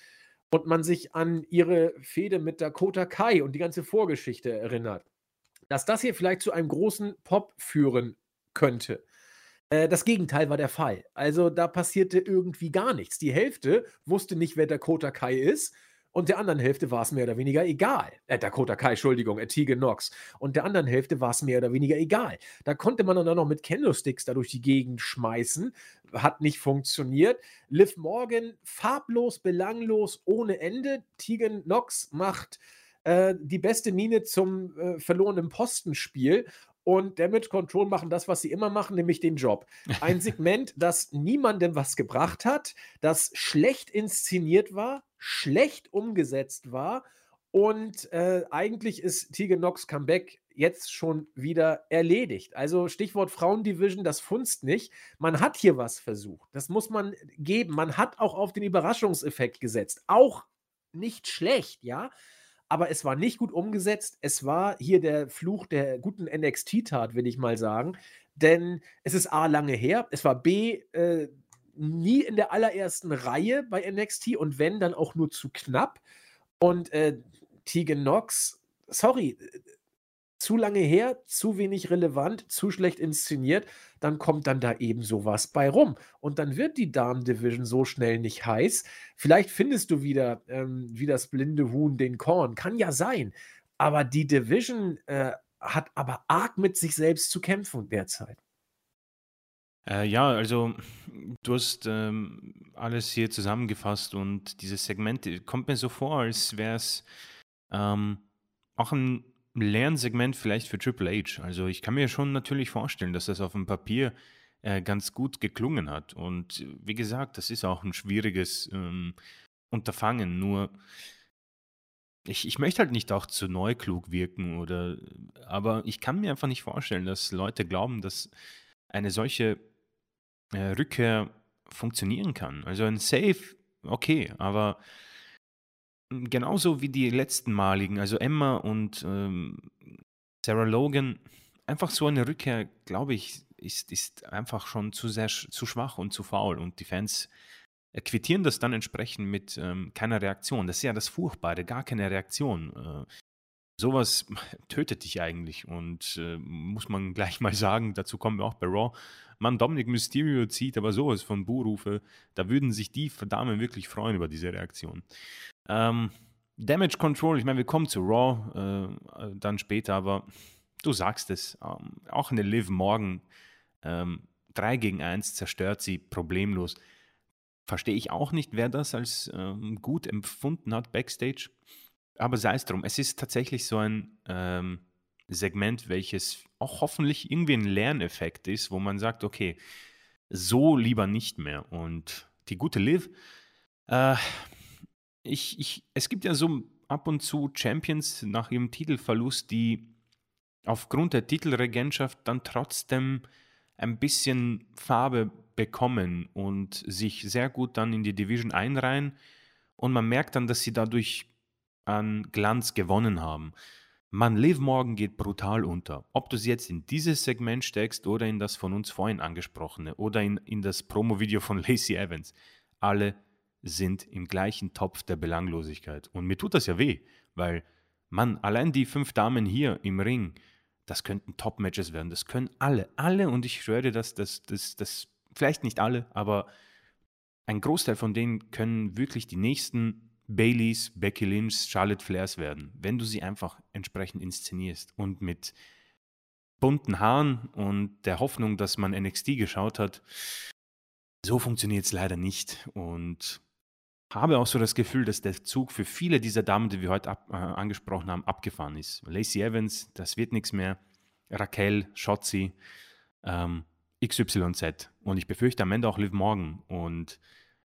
und man sich an ihre Fehde mit Dakota Kai und die ganze Vorgeschichte erinnert, dass das hier vielleicht zu einem großen Pop führen könnte. Äh, das Gegenteil war der Fall. Also da passierte irgendwie gar nichts. Die Hälfte wusste nicht, wer Dakota Kai ist und der anderen Hälfte war es mehr oder weniger egal. Äh, Dakota Kai, Entschuldigung, äh, Tegan Knox. Und der anderen Hälfte war es mehr oder weniger egal. Da konnte man dann noch mit Candlesticks da durch die Gegend schmeißen. Hat nicht funktioniert. Liv Morgan, farblos, belanglos, ohne Ende. Tegan Knox macht äh, die beste Mine zum äh, verlorenen Postenspiel und Damage Control machen das, was sie immer machen, nämlich den Job. Ein [laughs] Segment, das niemandem was gebracht hat, das schlecht inszeniert war, schlecht umgesetzt war und äh, eigentlich ist Tegan Knox Comeback jetzt schon wieder erledigt. Also Stichwort Frauendivision, das funzt nicht. Man hat hier was versucht. Das muss man geben. Man hat auch auf den Überraschungseffekt gesetzt. Auch nicht schlecht, ja aber es war nicht gut umgesetzt. Es war hier der Fluch der guten NXT-Tat, will ich mal sagen. Denn es ist A lange her, es war B äh, nie in der allerersten Reihe bei NXT und wenn, dann auch nur zu knapp. Und äh, Tegan Knox, sorry, zu lange her, zu wenig relevant, zu schlecht inszeniert, dann kommt dann da eben sowas bei rum. Und dann wird die Damen-Division so schnell nicht heiß. Vielleicht findest du wieder ähm, wie das blinde Huhn den Korn. Kann ja sein. Aber die Division äh, hat aber arg mit sich selbst zu kämpfen derzeit. Äh, ja, also du hast ähm, alles hier zusammengefasst und dieses Segment kommt mir so vor, als wäre es ähm, auch ein Lernsegment vielleicht für Triple H. Also ich kann mir schon natürlich vorstellen, dass das auf dem Papier äh, ganz gut geklungen hat. Und wie gesagt, das ist auch ein schwieriges ähm, Unterfangen. Nur ich, ich möchte halt nicht auch zu neuklug wirken oder aber ich kann mir einfach nicht vorstellen, dass Leute glauben, dass eine solche äh, Rückkehr funktionieren kann. Also ein Safe, okay, aber genauso wie die letzten Maligen, also Emma und ähm, Sarah Logan, einfach so eine Rückkehr, glaube ich, ist, ist einfach schon zu sehr zu schwach und zu faul. Und die Fans quittieren das dann entsprechend mit ähm, keiner Reaktion. Das ist ja das Furchtbare, gar keine Reaktion. Äh, sowas [laughs] tötet dich eigentlich. Und äh, muss man gleich mal sagen, dazu kommen wir auch bei Raw. Man, Dominic Mysterio zieht aber sowas von Buhrufe. Da würden sich die Damen wirklich freuen über diese Reaktion. Ähm, Damage Control, ich meine, wir kommen zu Raw äh, dann später, aber du sagst es, ähm, auch eine Liv Morgan ähm, 3 gegen 1 zerstört sie problemlos. Verstehe ich auch nicht, wer das als ähm, gut empfunden hat backstage. Aber sei es drum, es ist tatsächlich so ein ähm, Segment, welches auch hoffentlich irgendwie ein Lerneffekt ist, wo man sagt, okay, so lieber nicht mehr. Und die gute Liv, äh, ich, ich, es gibt ja so ab und zu Champions nach ihrem Titelverlust, die aufgrund der Titelregentschaft dann trotzdem ein bisschen Farbe bekommen und sich sehr gut dann in die Division einreihen. Und man merkt dann, dass sie dadurch an Glanz gewonnen haben. Man, Liv Morgan geht brutal unter. Ob du sie jetzt in dieses Segment steckst oder in das von uns vorhin angesprochene oder in, in das Promo-Video von [laughs] Lacey Evans. Alle sind im gleichen Topf der Belanglosigkeit. Und mir tut das ja weh, weil, Mann, allein die fünf Damen hier im Ring, das könnten Top-Matches werden. Das können alle, alle. Und ich schwöre dir, dass das, das, das, vielleicht nicht alle, aber ein Großteil von denen können wirklich die nächsten Baileys, Becky Lynch, Charlotte Flairs werden, wenn du sie einfach entsprechend inszenierst und mit bunten Haaren und der Hoffnung, dass man NXT geschaut hat. So funktioniert es leider nicht. Und habe auch so das Gefühl, dass der Zug für viele dieser Damen, die wir heute ab, äh, angesprochen haben, abgefahren ist. Lacey Evans, das wird nichts mehr. Raquel, Shotzi, ähm, XYZ. Und ich befürchte am Ende auch Liv Morgan. Und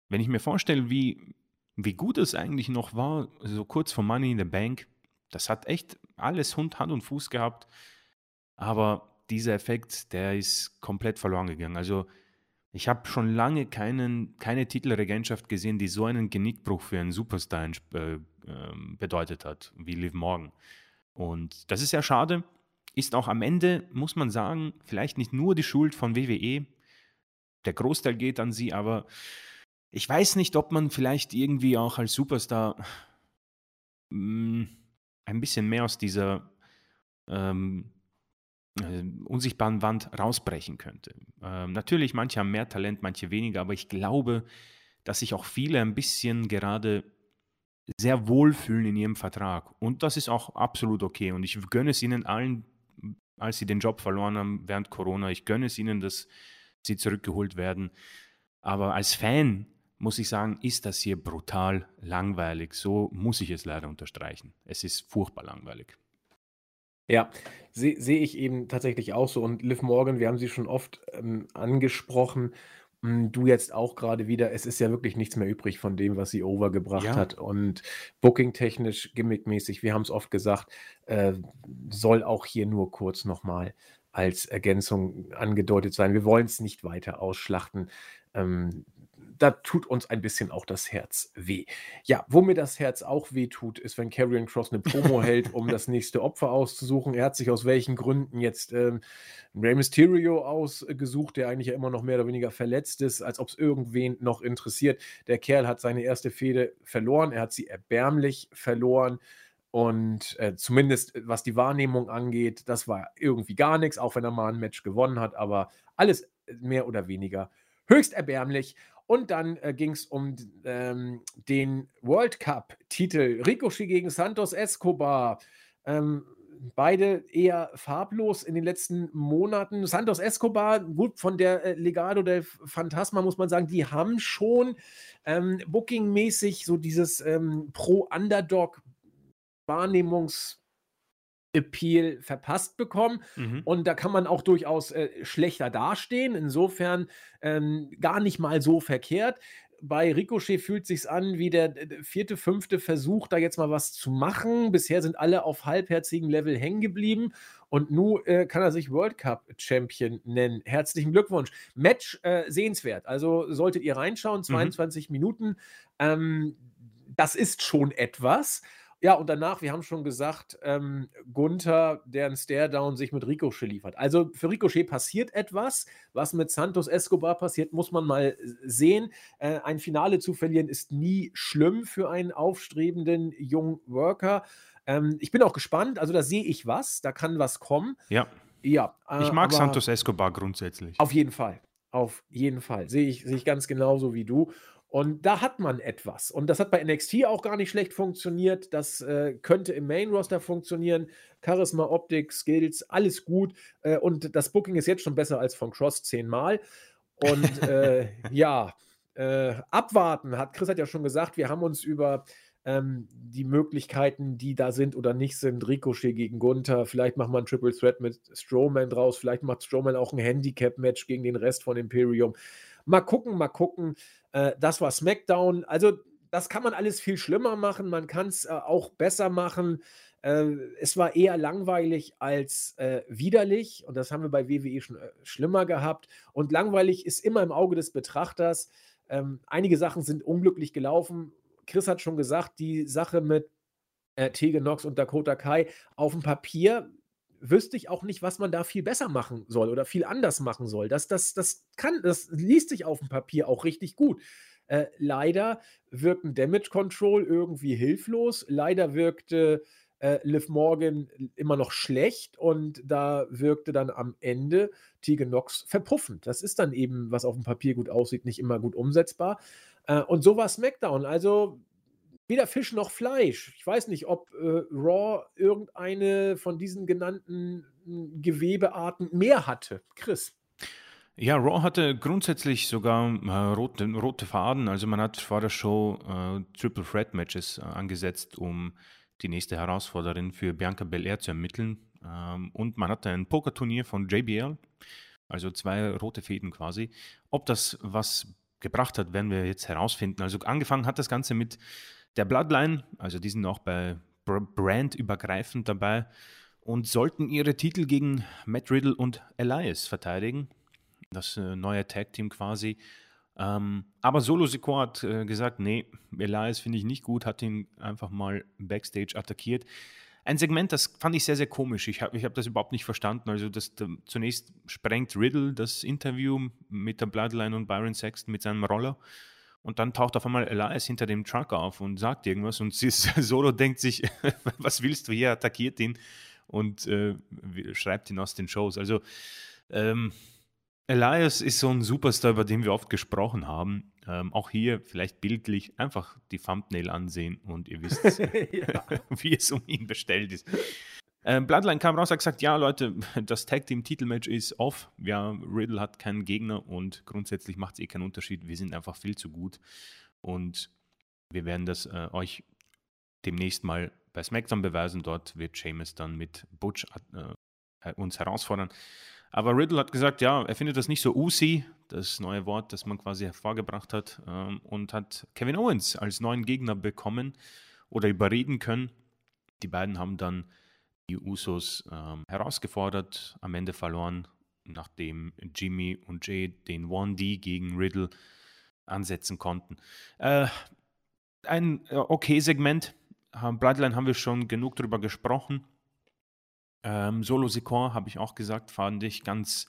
wenn ich mir vorstelle, wie, wie gut es eigentlich noch war, so kurz vor Money in the Bank, das hat echt alles Hund, Hand und Fuß gehabt. Aber dieser Effekt, der ist komplett verloren gegangen. Also ich habe schon lange keinen, keine Titelregentschaft gesehen, die so einen Genickbruch für einen Superstar äh, ähm, bedeutet hat, wie Liv Morgan. Und das ist sehr schade. Ist auch am Ende, muss man sagen, vielleicht nicht nur die Schuld von WWE. Der Großteil geht an sie, aber ich weiß nicht, ob man vielleicht irgendwie auch als Superstar mm, ein bisschen mehr aus dieser ähm, äh, unsichtbaren Wand rausbrechen könnte. Ähm, natürlich, manche haben mehr Talent, manche weniger, aber ich glaube, dass sich auch viele ein bisschen gerade sehr wohlfühlen in ihrem Vertrag. Und das ist auch absolut okay. Und ich gönne es ihnen allen, als sie den Job verloren haben während Corona, ich gönne es ihnen, dass sie zurückgeholt werden. Aber als Fan muss ich sagen, ist das hier brutal langweilig. So muss ich es leider unterstreichen. Es ist furchtbar langweilig. Ja, sehe seh ich eben tatsächlich auch so. Und Liv Morgan, wir haben sie schon oft ähm, angesprochen. Hm, du jetzt auch gerade wieder. Es ist ja wirklich nichts mehr übrig von dem, was sie overgebracht Ja. hat. Und booking-technisch, gimmickmäßig, wir haben es oft gesagt, äh, soll auch hier nur kurz nochmal als Ergänzung angedeutet sein. Wir wollen es nicht weiter ausschlachten. Ähm, da tut uns ein bisschen auch das Herz weh. Ja, wo mir das Herz auch weh tut, ist, wenn Karrion Cross eine Promo [laughs] hält, um das nächste Opfer auszusuchen. Er hat sich aus welchen Gründen jetzt ähm, Rey Mysterio ausgesucht, der eigentlich ja immer noch mehr oder weniger verletzt ist, als ob es irgendwen noch interessiert. Der Kerl hat seine erste Fehde verloren, er hat sie erbärmlich verloren. Und äh, zumindest äh, was die Wahrnehmung angeht, das war irgendwie gar nichts, auch wenn er mal ein Match gewonnen hat, aber alles äh, mehr oder weniger höchst erbärmlich. Und dann äh, ging es um ähm, den World Cup-Titel. Ricochet gegen Santos Escobar. Ähm, beide eher farblos in den letzten Monaten. Santos Escobar, gut, von der äh, Legado del Phantasma muss man sagen, die haben schon ähm, bookingmäßig so dieses ähm, Pro-Underdog-Wahrnehmungs- Appeal verpasst bekommen. Mhm. Und da kann man auch durchaus äh, schlechter dastehen. Insofern ähm, gar nicht mal so verkehrt. Bei Ricochet fühlt sich an wie der, der vierte, fünfte Versuch, da jetzt mal was zu machen. Bisher sind alle auf halbherzigem Level hängen geblieben. Und nun äh, kann er sich World Cup Champion nennen. Herzlichen Glückwunsch. Match äh, sehenswert. Also solltet ihr reinschauen, 22 mhm. Minuten. Ähm, das ist schon etwas. Ja, und danach, wir haben schon gesagt, ähm, Gunther, der einen Stare-Down sich mit Ricochet liefert. Also für Ricochet passiert etwas. Was mit Santos Escobar passiert, muss man mal sehen. Äh, ein Finale zu verlieren ist nie schlimm für einen aufstrebenden jungen Worker. Ähm, ich bin auch gespannt. Also da sehe ich was. Da kann was kommen. Ja. Ja. Äh, ich mag Santos Escobar grundsätzlich. Auf jeden Fall. Auf jeden Fall. Sehe ich, sehe ich ganz genauso wie du. Und da hat man etwas. Und das hat bei NXT auch gar nicht schlecht funktioniert. Das äh, könnte im Main Roster funktionieren. Charisma, Optik, Skills, alles gut. Äh, und das Booking ist jetzt schon besser als von Cross zehnmal. Und äh, [laughs] ja, äh, abwarten, hat Chris hat ja schon gesagt, wir haben uns über ähm, die Möglichkeiten, die da sind oder nicht sind, Ricochet gegen Gunther, vielleicht macht man ein Triple Threat mit Strowman draus, vielleicht macht Strowman auch ein Handicap-Match gegen den Rest von Imperium. Mal gucken, mal gucken. Äh, das war SmackDown. Also, das kann man alles viel schlimmer machen. Man kann es äh, auch besser machen. Äh, es war eher langweilig als äh, widerlich. Und das haben wir bei WWE schon äh, schlimmer gehabt. Und langweilig ist immer im Auge des Betrachters. Ähm, einige Sachen sind unglücklich gelaufen. Chris hat schon gesagt, die Sache mit äh, Tege Nox und Dakota Kai auf dem Papier wüsste ich auch nicht, was man da viel besser machen soll oder viel anders machen soll. Das, das, das kann, das liest sich auf dem Papier auch richtig gut. Äh, leider wirken Damage Control irgendwie hilflos. Leider wirkte äh, Liv Morgan immer noch schlecht und da wirkte dann am Ende Tegan Nox verpuffend. Das ist dann eben, was auf dem Papier gut aussieht, nicht immer gut umsetzbar. Äh, und so war SmackDown. Also weder Fisch noch Fleisch. Ich weiß nicht, ob äh, Raw irgendeine von diesen genannten hm, Gewebearten mehr hatte. Chris. Ja, Raw hatte grundsätzlich sogar äh, rote, rote Faden. Also man hat vor der Show äh, Triple Threat Matches äh, angesetzt, um die nächste Herausforderin für Bianca Belair zu ermitteln. Ähm, und man hatte ein Pokerturnier von JBL, also zwei rote Fäden quasi. Ob das was gebracht hat, werden wir jetzt herausfinden. Also angefangen hat das Ganze mit der Bloodline, also die sind auch bei Brand übergreifend dabei und sollten ihre Titel gegen Matt Riddle und Elias verteidigen. Das äh, neue Tag-Team quasi. Ähm, aber Solo Sikoa hat äh, gesagt, nee, Elias finde ich nicht gut, hat ihn einfach mal backstage attackiert. Ein Segment, das fand ich sehr, sehr komisch. Ich habe ich hab das überhaupt nicht verstanden. Also das, da, zunächst sprengt Riddle das Interview mit der Bloodline und Byron Sexton mit seinem Roller. Und dann taucht auf einmal Elias hinter dem Truck auf und sagt irgendwas. Und [laughs] Solo denkt sich, [laughs] was willst du hier? Attackiert ihn und äh, schreibt ihn aus den Shows. Also ähm, Elias ist so ein Superstar, über den wir oft gesprochen haben. Ähm, auch hier vielleicht bildlich einfach die Thumbnail ansehen und ihr wisst, [laughs] wie es um ihn bestellt ist. Ähm, Bloodline kam raus, hat gesagt, ja Leute, [laughs] das Tag Team Titelmatch ist off. Ja, Riddle hat keinen Gegner und grundsätzlich macht es eh keinen Unterschied. Wir sind einfach viel zu gut und wir werden das äh, euch demnächst mal bei SmackDown beweisen. Dort wird Seamus dann mit Butch äh, uns herausfordern. Aber Riddle hat gesagt, ja, er findet das nicht so usi, das neue Wort, das man quasi hervorgebracht hat, ähm, und hat Kevin Owens als neuen Gegner bekommen oder überreden können. Die beiden haben dann die Usos ähm, herausgefordert, am Ende verloren, nachdem Jimmy und Jay den 1D gegen Riddle ansetzen konnten. Äh, ein äh, okay Segment. Bloodline haben wir schon genug drüber gesprochen. Ähm, Solo Sikor habe ich auch gesagt, fand ich ganz,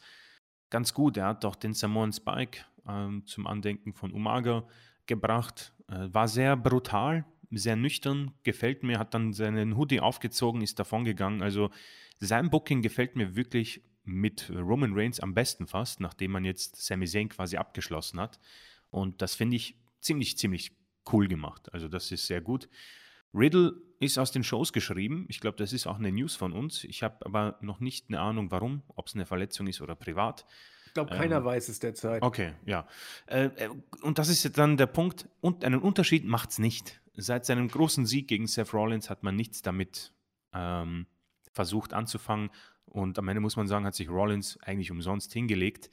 ganz gut. Er hat doch den Samoan Spike ähm, zum Andenken von Umaga gebracht. Äh, war sehr brutal, sehr nüchtern, gefällt mir, hat dann seinen Hoodie aufgezogen, ist davongegangen. Also sein Booking gefällt mir wirklich mit Roman Reigns am besten fast, nachdem man jetzt Sami Zayn quasi abgeschlossen hat. Und das finde ich ziemlich, ziemlich cool gemacht. Also das ist sehr gut. Riddle ist aus den Shows geschrieben. Ich glaube, das ist auch eine News von uns. Ich habe aber noch nicht eine Ahnung, warum, ob es eine Verletzung ist oder privat. Ich glaube, keiner ähm, weiß es derzeit. Okay, ja. Äh, äh, und das ist dann der Punkt. Und einen Unterschied macht es nicht. Seit seinem großen Sieg gegen Seth Rollins hat man nichts damit ähm, versucht anzufangen. Und am Ende muss man sagen, hat sich Rollins eigentlich umsonst hingelegt.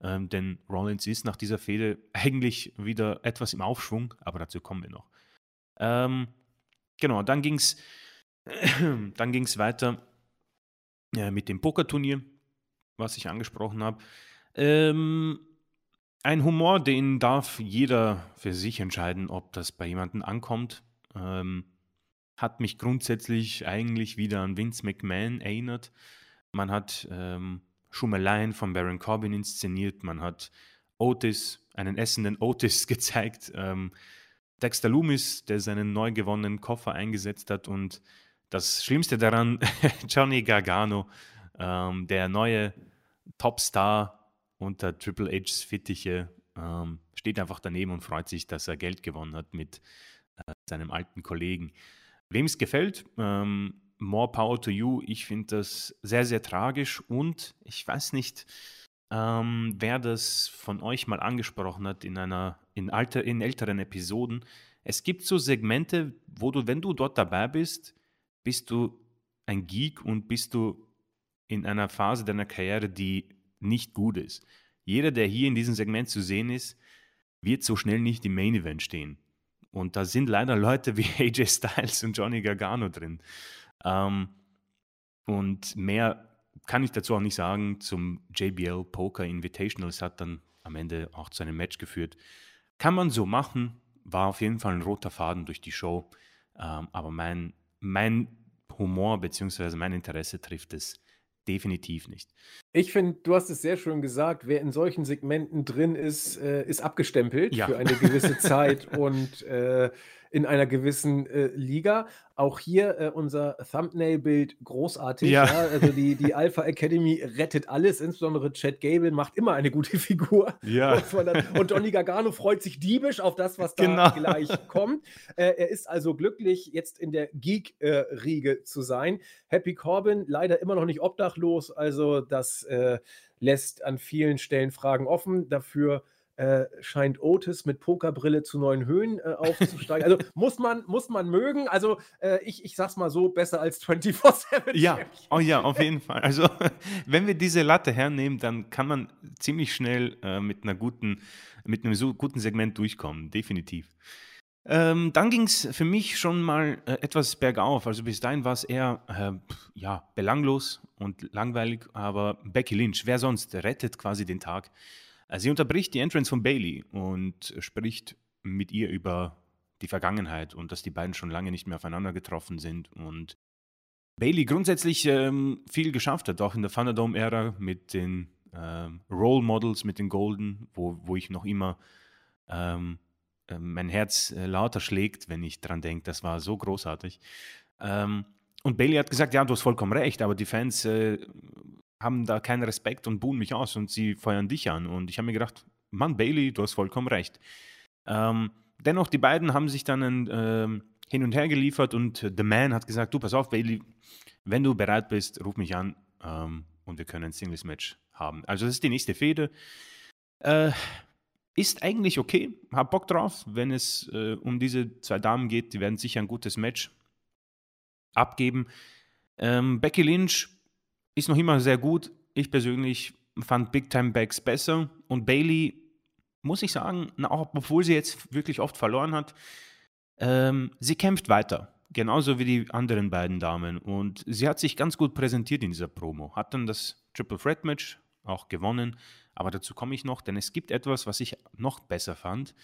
Ähm, denn Rollins ist nach dieser Fehde eigentlich wieder etwas im Aufschwung, aber dazu kommen wir noch. Ähm, Genau, dann ging es [clears throat] dann ging's weiter äh, mit dem Pokerturnier, was ich angesprochen habe. Ähm, ein Humor, den darf jeder für sich entscheiden, ob das bei jemandem ankommt. Ähm, hat mich grundsätzlich eigentlich wieder an Vince McMahon erinnert. Man hat ähm, Schummeleien von Baron Corbin inszeniert, man hat Otis, einen essenden [laughs] Otis gezeigt. Ähm, Dexter Loomis, der seinen neu gewonnenen Koffer eingesetzt hat und das Schlimmste daran, [laughs] Johnny Gargano, ähm, der neue Topstar unter Triple H's Fittiche, ähm, steht einfach daneben und freut sich, dass er Geld gewonnen hat mit äh, seinem alten Kollegen. Wem es gefällt, ähm, more power to you. Ich finde das sehr, sehr tragisch und ich weiß nicht, ähm, wer das von euch mal angesprochen hat in einer, in, alter, in älteren Episoden. Es gibt so Segmente, wo du, wenn du dort dabei bist, bist du ein Geek und bist du in einer Phase deiner Karriere, die nicht gut ist. Jeder, der hier in diesem Segment zu sehen ist, wird so schnell nicht im Main Event stehen. Und da sind leider Leute wie [laughs] AJ Styles und Johnny Gargano drin. Ähm, und mehr kann ich dazu auch nicht sagen. Zum JBL Poker Invitational, es hat dann am Ende auch zu einem Match geführt. Kann man so machen, war auf jeden Fall ein roter Faden durch die Show. Ähm, aber mein, mein Humor bzw. mein Interesse trifft es definitiv nicht. Ich finde, du hast es sehr schön gesagt, wer in solchen Segmenten drin ist, äh, ist abgestempelt ja. für eine gewisse [laughs] Zeit und äh, in einer gewissen äh, Liga. Auch hier äh, unser Thumbnail-Bild großartig. Ja. Ja? Also die, die Alpha Academy rettet alles, insbesondere Chad Gable macht immer eine gute [laughs] Figur. Ja. Und Donny Gargano freut sich diebisch auf das, was da genau. [laughs] gleich kommt. Äh, er ist also glücklich, jetzt in der Geek-Riege zu sein. Happy Corbin leider immer noch nicht obdachlos, also das äh, lässt an vielen Stellen Fragen offen. Dafür äh, scheint Otis mit Pokerbrille zu neuen Höhen äh, aufzusteigen. Also [laughs] muss man, muss man mögen. Also äh, ich, ich sag's mal so, besser als 24-7. Ja, oh ja, auf jeden Fall. Also [laughs] wenn wir diese Latte hernehmen, dann kann man ziemlich schnell äh, mit einer guten, mit einem so guten Segment durchkommen, definitiv. Ähm, dann ging es für mich schon mal äh, etwas bergauf. Also bis dahin war es eher äh, ja, belanglos und langweilig, aber Becky Lynch, wer sonst, rettet quasi den Tag. Äh, sie unterbricht die Entrance von Bailey und spricht mit ihr über die Vergangenheit und dass die beiden schon lange nicht mehr aufeinander getroffen sind und Bailey grundsätzlich ähm, viel geschafft hat, auch in der Thunderdome-Ära mit den ähm, Role Models, mit den Golden, wo, wo ich noch immer ähm, äh, mein Herz äh, lauter schlägt, wenn ich dran denke. Das war so großartig. Ähm, und Bailey hat gesagt, ja, du hast vollkommen recht, aber die Fans äh, haben da keinen Respekt und buhen mich aus und sie feuern dich an. Und ich habe mir gedacht, Mann, Bailey, du hast vollkommen recht. Ähm, dennoch, die beiden haben sich dann ein, ähm, hin und her geliefert und The Man hat gesagt, du, pass auf, Bailey, wenn du bereit bist, ruf mich an ähm, und wir können ein Singles-Match haben. Also das ist die nächste Fehde. Äh, ist eigentlich okay, hab Bock drauf, wenn es äh, um diese zwei Damen geht, die werden sicher ein gutes Match abgeben. Ähm, Becky Lynch ist noch immer sehr gut. Ich persönlich fand Big Time Bags besser und Bailey, muss ich sagen, auch obwohl sie jetzt wirklich oft verloren hat, ähm, sie kämpft weiter. Genauso wie die anderen beiden Damen. Und sie hat sich ganz gut präsentiert in dieser Promo. Hat dann das Triple Threat Match auch gewonnen. Aber dazu komme ich noch, denn es gibt etwas, was ich noch besser fand.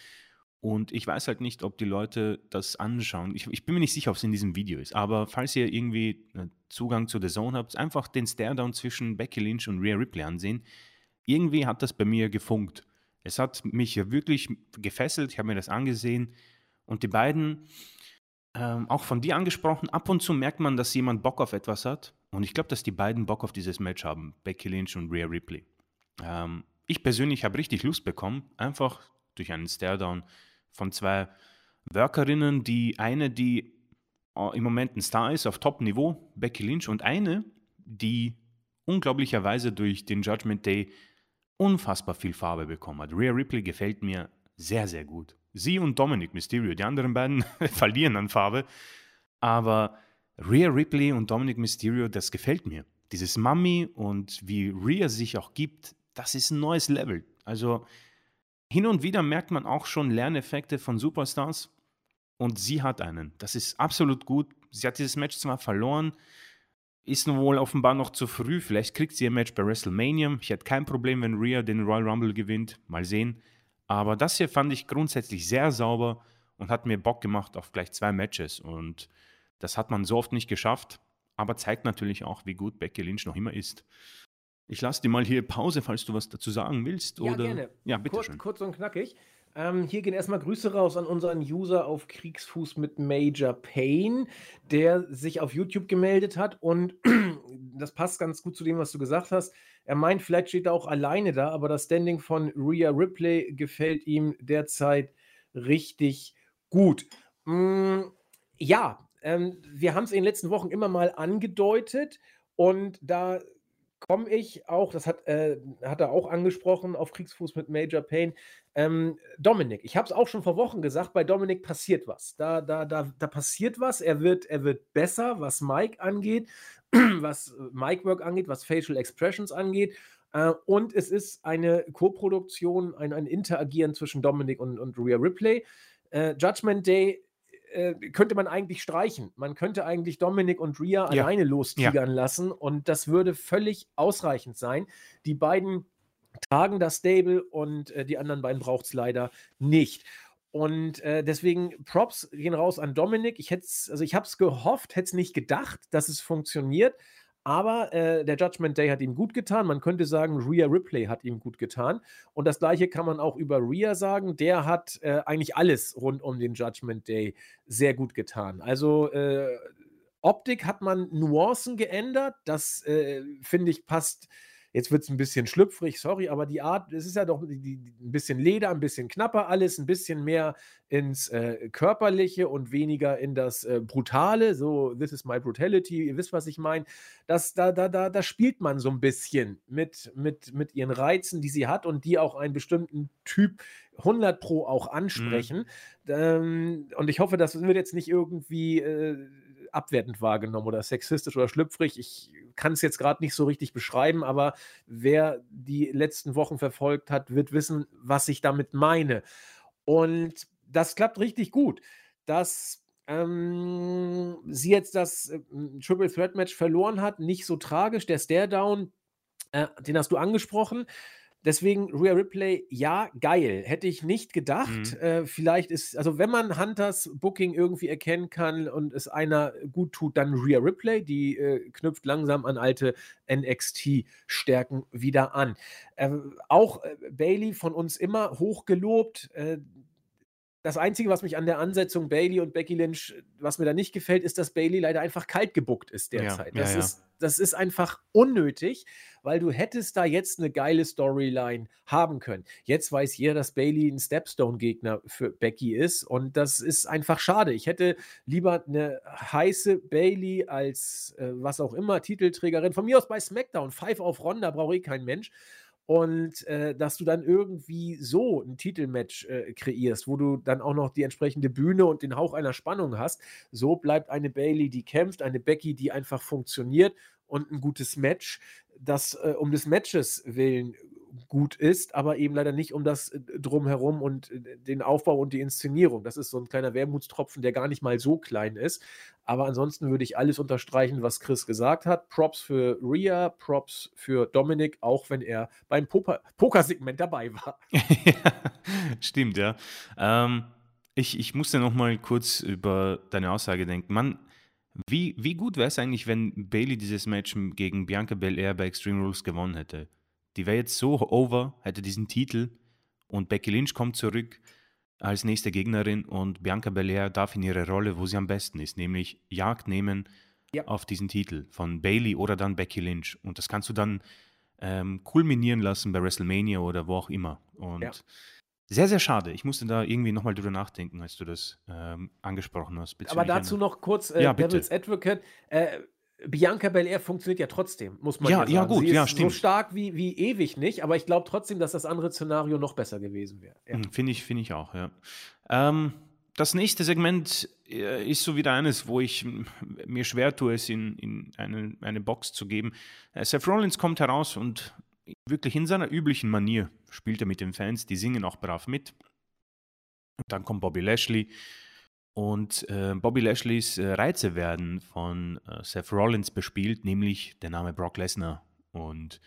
Und ich weiß halt nicht, ob die Leute das anschauen. Ich, ich bin mir nicht sicher, ob es in diesem Video ist. Aber falls ihr irgendwie äh, Zugang zu The Zone habt, einfach den Stare-Down zwischen Becky Lynch und Rhea Ripley ansehen. Irgendwie hat das bei mir gefunkt. Es hat mich wirklich gefesselt. Ich habe mir das angesehen. Und die beiden, ähm, auch von dir angesprochen, ab und zu merkt man, dass jemand Bock auf etwas hat. Und ich glaube, dass die beiden Bock auf dieses Match haben. Becky Lynch und Rhea Ripley. Ähm, ich persönlich habe richtig Lust bekommen, einfach durch einen Stare-Down von zwei Workerinnen, die eine, die äh, im Moment ein Star ist auf Top-Niveau, Becky Lynch, und eine, die unglaublicherweise durch den Judgment Day unfassbar viel Farbe bekommen hat. Rhea Ripley gefällt mir sehr, sehr gut. Sie und Dominic Mysterio, die anderen beiden [laughs] verlieren an Farbe, aber Rhea Ripley und Dominic Mysterio, das gefällt mir. Dieses Mummy und wie Rhea sich auch gibt, das ist ein neues Level. Also hin und wieder merkt man auch schon Lerneffekte von Superstars und sie hat einen. Das ist absolut gut. Sie hat dieses Match zwar verloren, ist nun wohl offenbar noch zu früh. Vielleicht kriegt sie ihr Match bei WrestleMania. Ich hätte kein Problem, wenn Rhea den Royal Rumble gewinnt. Mal sehen. Aber das hier fand ich grundsätzlich sehr sauber und hat mir Bock gemacht auf gleich zwei Matches. Und das hat man so oft nicht geschafft, aber zeigt natürlich auch, wie gut Becky Lynch noch immer ist. Ich lasse dir mal hier Pause, falls du was dazu sagen willst. Ja, oder? gerne. Ja, bitte kurz, schön. kurz und knackig. Ähm, hier gehen erstmal Grüße raus an unseren User auf Kriegsfuß mit Major Pain, der sich auf YouTube gemeldet hat und [clears throat] das passt ganz gut zu dem, was du gesagt hast. Er meint, vielleicht steht er auch alleine da, aber das Standing von Rhea Ripley gefällt ihm derzeit richtig gut. Mm, ja, ähm, wir haben es in den letzten Wochen immer mal angedeutet und da komme ich auch, das hat, äh, hat er auch angesprochen, auf Kriegsfuß mit Major Payne. Ähm, Dominik, ich habe es auch schon vor Wochen gesagt, bei Dominik passiert was. Da, da, da, da passiert was. Er wird, er wird besser, was Mike angeht, [clears throat] was Mike-Work angeht, was Facial Expressions angeht. Äh, und es ist eine Co-Produktion, ein, ein Interagieren zwischen Dominik und, und Rhea Ripley. Äh, Judgment Day äh, könnte man eigentlich streichen. Man könnte eigentlich Dominik und Rhea ja. alleine lostigern ja. lassen und das würde völlig ausreichend sein. Die beiden tragen das Stable und äh, die anderen beiden braucht es leider nicht. Und äh, deswegen Props gehen raus an Dominik. Ich hätte also ich habe es gehofft, hätte es nicht gedacht, dass es funktioniert. Aber äh, der Judgment Day hat ihm gut getan. Man könnte sagen, Rhea Ripley hat ihm gut getan. Und das gleiche kann man auch über Rhea sagen. Der hat äh, eigentlich alles rund um den Judgment Day sehr gut getan. Also äh, Optik hat man Nuancen geändert. Das äh, finde ich passt Jetzt wird es ein bisschen schlüpfrig, sorry, aber die Art, es ist ja doch die, die, ein bisschen Leder, ein bisschen knapper alles, ein bisschen mehr ins äh, Körperliche und weniger in das äh, Brutale. So, this is my brutality, ihr wisst, was ich meine. da, da, da, da spielt man so ein bisschen mit, mit, mit ihren Reizen, die sie hat und die auch einen bestimmten Typ 100 Pro auch mhm. ansprechen. Mhm. Ähm, und ich hoffe, das wird jetzt nicht irgendwie. Äh, abwertend wahrgenommen oder sexistisch oder schlüpfrig. Ich kann es jetzt gerade nicht so richtig beschreiben, aber wer die letzten Wochen verfolgt hat, wird wissen, was ich damit meine. Und das klappt richtig gut. Dass ähm, sie jetzt das äh, Triple Threat Match verloren hat, nicht so tragisch. Der Stare-Down, äh, den hast du angesprochen. Deswegen Rhea Ripley, ja, geil. Hätte ich nicht gedacht. Mhm. Äh, vielleicht ist, also wenn man Hunters Booking irgendwie erkennen kann und es einer gut tut, dann Rhea Ripley. Die äh, knüpft langsam an alte NXT-Stärken wieder an. Äh, auch äh, Bailey von uns immer hochgelobt. Das Einzige, was mich an der Ansetzung Bailey und Becky Lynch, was mir da nicht gefällt, ist, dass Bailey leider einfach kalt gebuckt ist derzeit. Ja, das, ja, ja. Ist, das ist einfach unnötig, weil du hättest da jetzt eine geile Storyline haben können. Jetzt weiß jeder, dass Bailey ein Stepstone-Gegner für Becky ist und das ist einfach schade. Ich hätte lieber eine heiße Bailey als äh, was auch immer Titelträgerin. Von mir aus bei SmackDown. Five auf Ronda brauche ich kein Mensch und äh, dass du dann irgendwie so ein Titelmatch äh, kreierst, wo du dann auch noch die entsprechende Bühne und den Hauch einer Spannung hast. So bleibt eine Bailey, die kämpft, eine Becky, die einfach funktioniert und ein gutes Match, das äh, um des Matches willen gut ist, aber eben leider nicht um das äh, drumherum und äh, den Aufbau und die Inszenierung. Das ist so ein kleiner Wermutstropfen, der gar nicht mal so klein ist. Aber ansonsten würde ich alles unterstreichen, was Chris gesagt hat. Props für Rhea, Props für Dominik, auch wenn er beim Poker-Segment dabei war. [laughs] stimmt, ja. Ähm, ich, ich musste noch mal kurz über deine Aussage denken. Mann, wie, wie gut wäre es eigentlich, wenn Bailey dieses Match gegen Bianca Belair bei Extreme Rules gewonnen hätte? Die wäre jetzt so over, hätte diesen Titel und Becky Lynch kommt zurück als nächste Gegnerin und Bianca Belair darf in ihre Rolle, wo sie am besten ist, nämlich Jagd nehmen ja. auf diesen Titel von Bailey oder dann Becky Lynch. Und das kannst du dann ähm, kulminieren lassen bei WrestleMania oder wo auch immer. Und ja. sehr, sehr schade. Ich musste da irgendwie nochmal drüber nachdenken, als du das ähm, angesprochen hast. Aber dazu noch kurz äh, ja, Devil's Advocate. Äh, Bianca Belair funktioniert ja trotzdem, muss man ja, ja sagen. Ja, gut, Sie ist ja, stimmt. So stark wie, wie ewig nicht, aber ich glaube trotzdem, dass das andere Szenario noch besser gewesen wäre. Ja. Hm, finde ich, find ich auch, ja. Ähm, das nächste Segment äh, ist so wieder eines, wo ich mir schwer tue, es in, in eine, eine Box zu geben. Äh, Seth Rollins kommt heraus und wirklich in seiner üblichen Manier spielt er mit den Fans, die singen auch brav mit. Und dann kommt Bobby Lashley und äh, Bobby Lashleys äh, Reize werden von äh, Seth Rollins bespielt, nämlich der Name Brock Lesnar. Und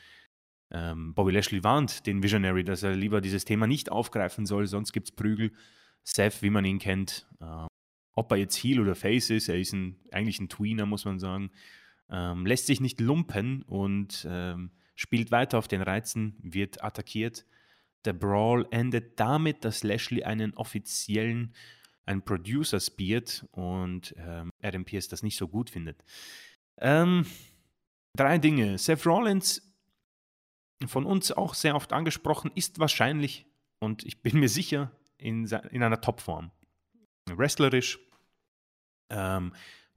ähm, Bobby Lashley warnt den Visionary, dass er lieber dieses Thema nicht aufgreifen soll, sonst gibt es Prügel. Seth, wie man ihn kennt, äh, ob er jetzt Heel oder Face ist, er ist ein, eigentlich ein Tweener, muss man sagen, ähm, lässt sich nicht lumpen und ähm, spielt weiter auf den Reizen, wird attackiert. Der Brawl endet damit, dass Lashley einen offiziellen ein Producer spielt und ähm, Pierce das nicht so gut findet. Ähm, drei Dinge. Seth Rollins, von uns auch sehr oft angesprochen, ist wahrscheinlich, und ich bin mir sicher, in, in einer Topform. Wrestlerisch, ähm,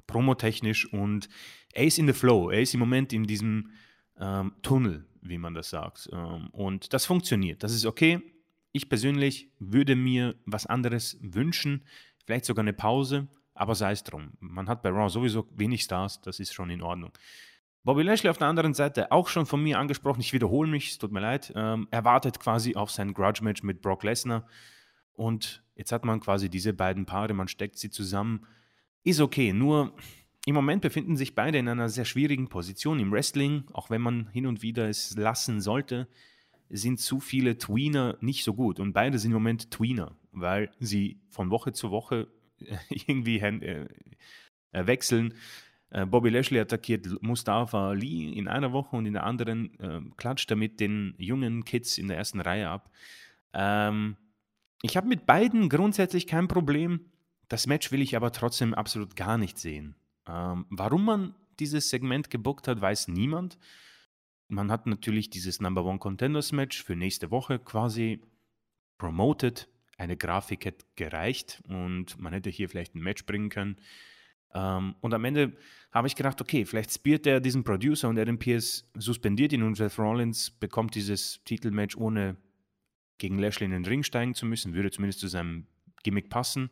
promotechnisch und er ist in the flow. Er ist im Moment in diesem ähm, Tunnel, wie man das sagt. Ähm, und das funktioniert. Das ist okay. Ich persönlich würde mir was anderes wünschen, vielleicht sogar eine Pause, aber sei es drum. Man hat bei Raw sowieso wenig Stars, das ist schon in Ordnung. Bobby Lashley auf der anderen Seite, auch schon von mir angesprochen, ich wiederhole mich, es tut mir leid, ähm, er wartet quasi auf sein Grudge-Match mit Brock Lesnar. Und jetzt hat man quasi diese beiden Paare, man steckt sie zusammen. Ist okay, nur im Moment befinden sich beide in einer sehr schwierigen Position im Wrestling, auch wenn man hin und wieder es lassen sollte, sind zu viele Tweener nicht so gut. Und beide sind im Moment Tweener, weil sie von Woche zu Woche [laughs] irgendwie äh, äh, wechseln. Äh, Bobby Lashley attackiert Mustafa Lee in einer Woche und in der anderen äh, klatscht er mit den jungen Kids in der ersten Reihe ab. Ähm, ich habe mit beiden grundsätzlich kein Problem. Das Match will ich aber trotzdem absolut gar nicht sehen. Ähm, warum man dieses Segment gebuckt hat, weiß niemand. Man hat natürlich dieses Number One Contenders Match für nächste Woche quasi promoted. Eine Grafik hätte gereicht und man hätte hier vielleicht ein Match bringen können. Ähm, und am Ende habe ich gedacht, okay, vielleicht spielt er diesen Producer und Adam Pierce suspendiert ihn und Seth Rollins bekommt dieses Titelmatch ohne gegen Lashley in den Ring steigen zu müssen. Würde zumindest zu seinem Gimmick passen.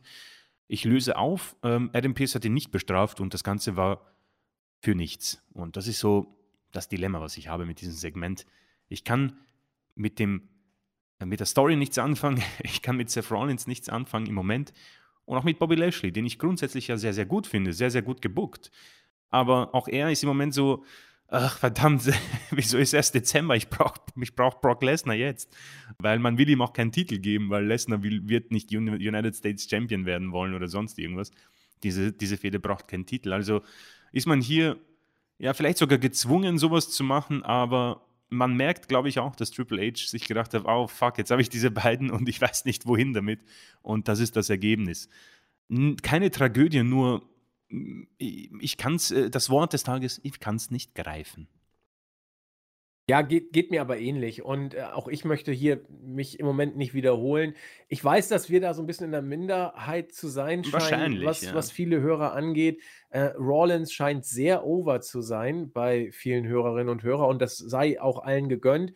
Ich löse auf, ähm, Adam Pierce hat ihn nicht bestraft und das Ganze war für nichts. Und das ist so das Dilemma, was ich habe mit diesem Segment. Ich kann mit dem äh, mit der Story nichts anfangen, [laughs] ich kann mit Seth Rollins nichts anfangen im Moment und auch mit Bobby Lashley, den ich grundsätzlich ja sehr, sehr gut finde, sehr, sehr gut gebuckt. Aber auch er ist im Moment so, ach verdammt, [laughs] wieso ist erst Dezember? Ich brauche ich brauch Brock Lesnar jetzt. Weil man will ihm auch keinen Titel geben, weil Lesnar wird nicht United States Champion werden wollen oder sonst irgendwas. Diese, diese Fehde braucht keinen Titel. Also ist man hier ja vielleicht sogar gezwungen, sowas zu machen, aber man merkt, glaube ich, auch, dass Triple H sich gedacht hat, oh fuck, jetzt habe ich diese beiden und ich weiß nicht, wohin damit. Und das ist das Ergebnis. Keine Tragödie, nur ich kann äh, das Wort des Tages, ich kann es nicht greifen. Ja, geht, geht mir aber ähnlich. Und äh, auch ich möchte hier mich im Moment nicht wiederholen. Ich weiß, dass wir da so ein bisschen in der Minderheit zu sein scheinen, was, ja. was viele Hörer angeht. Äh, Rawlins scheint sehr over zu sein bei vielen Hörerinnen und Hörern und das sei auch allen gegönnt.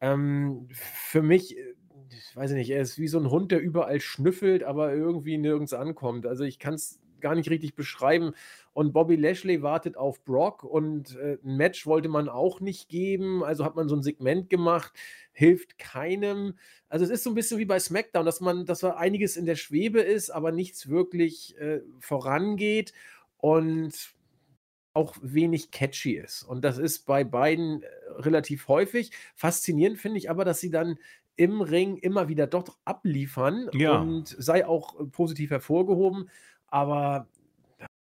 Ähm, für mich, äh, ich weiß nicht, er ist wie so ein Hund, der überall schnüffelt, aber irgendwie nirgends ankommt. Also ich kann es gar nicht richtig beschreiben. Und Bobby Lashley wartet auf Brock und äh, ein Match wollte man auch nicht geben. Also hat man so ein Segment gemacht, hilft keinem. Also es ist so ein bisschen wie bei SmackDown, dass man, dass da einiges in der Schwebe ist, aber nichts wirklich äh, vorangeht und auch wenig catchy ist. Und das ist bei beiden äh, relativ häufig. Faszinierend finde ich aber, dass sie dann im Ring immer wieder doch abliefern ja. und sei auch äh, positiv hervorgehoben. Aber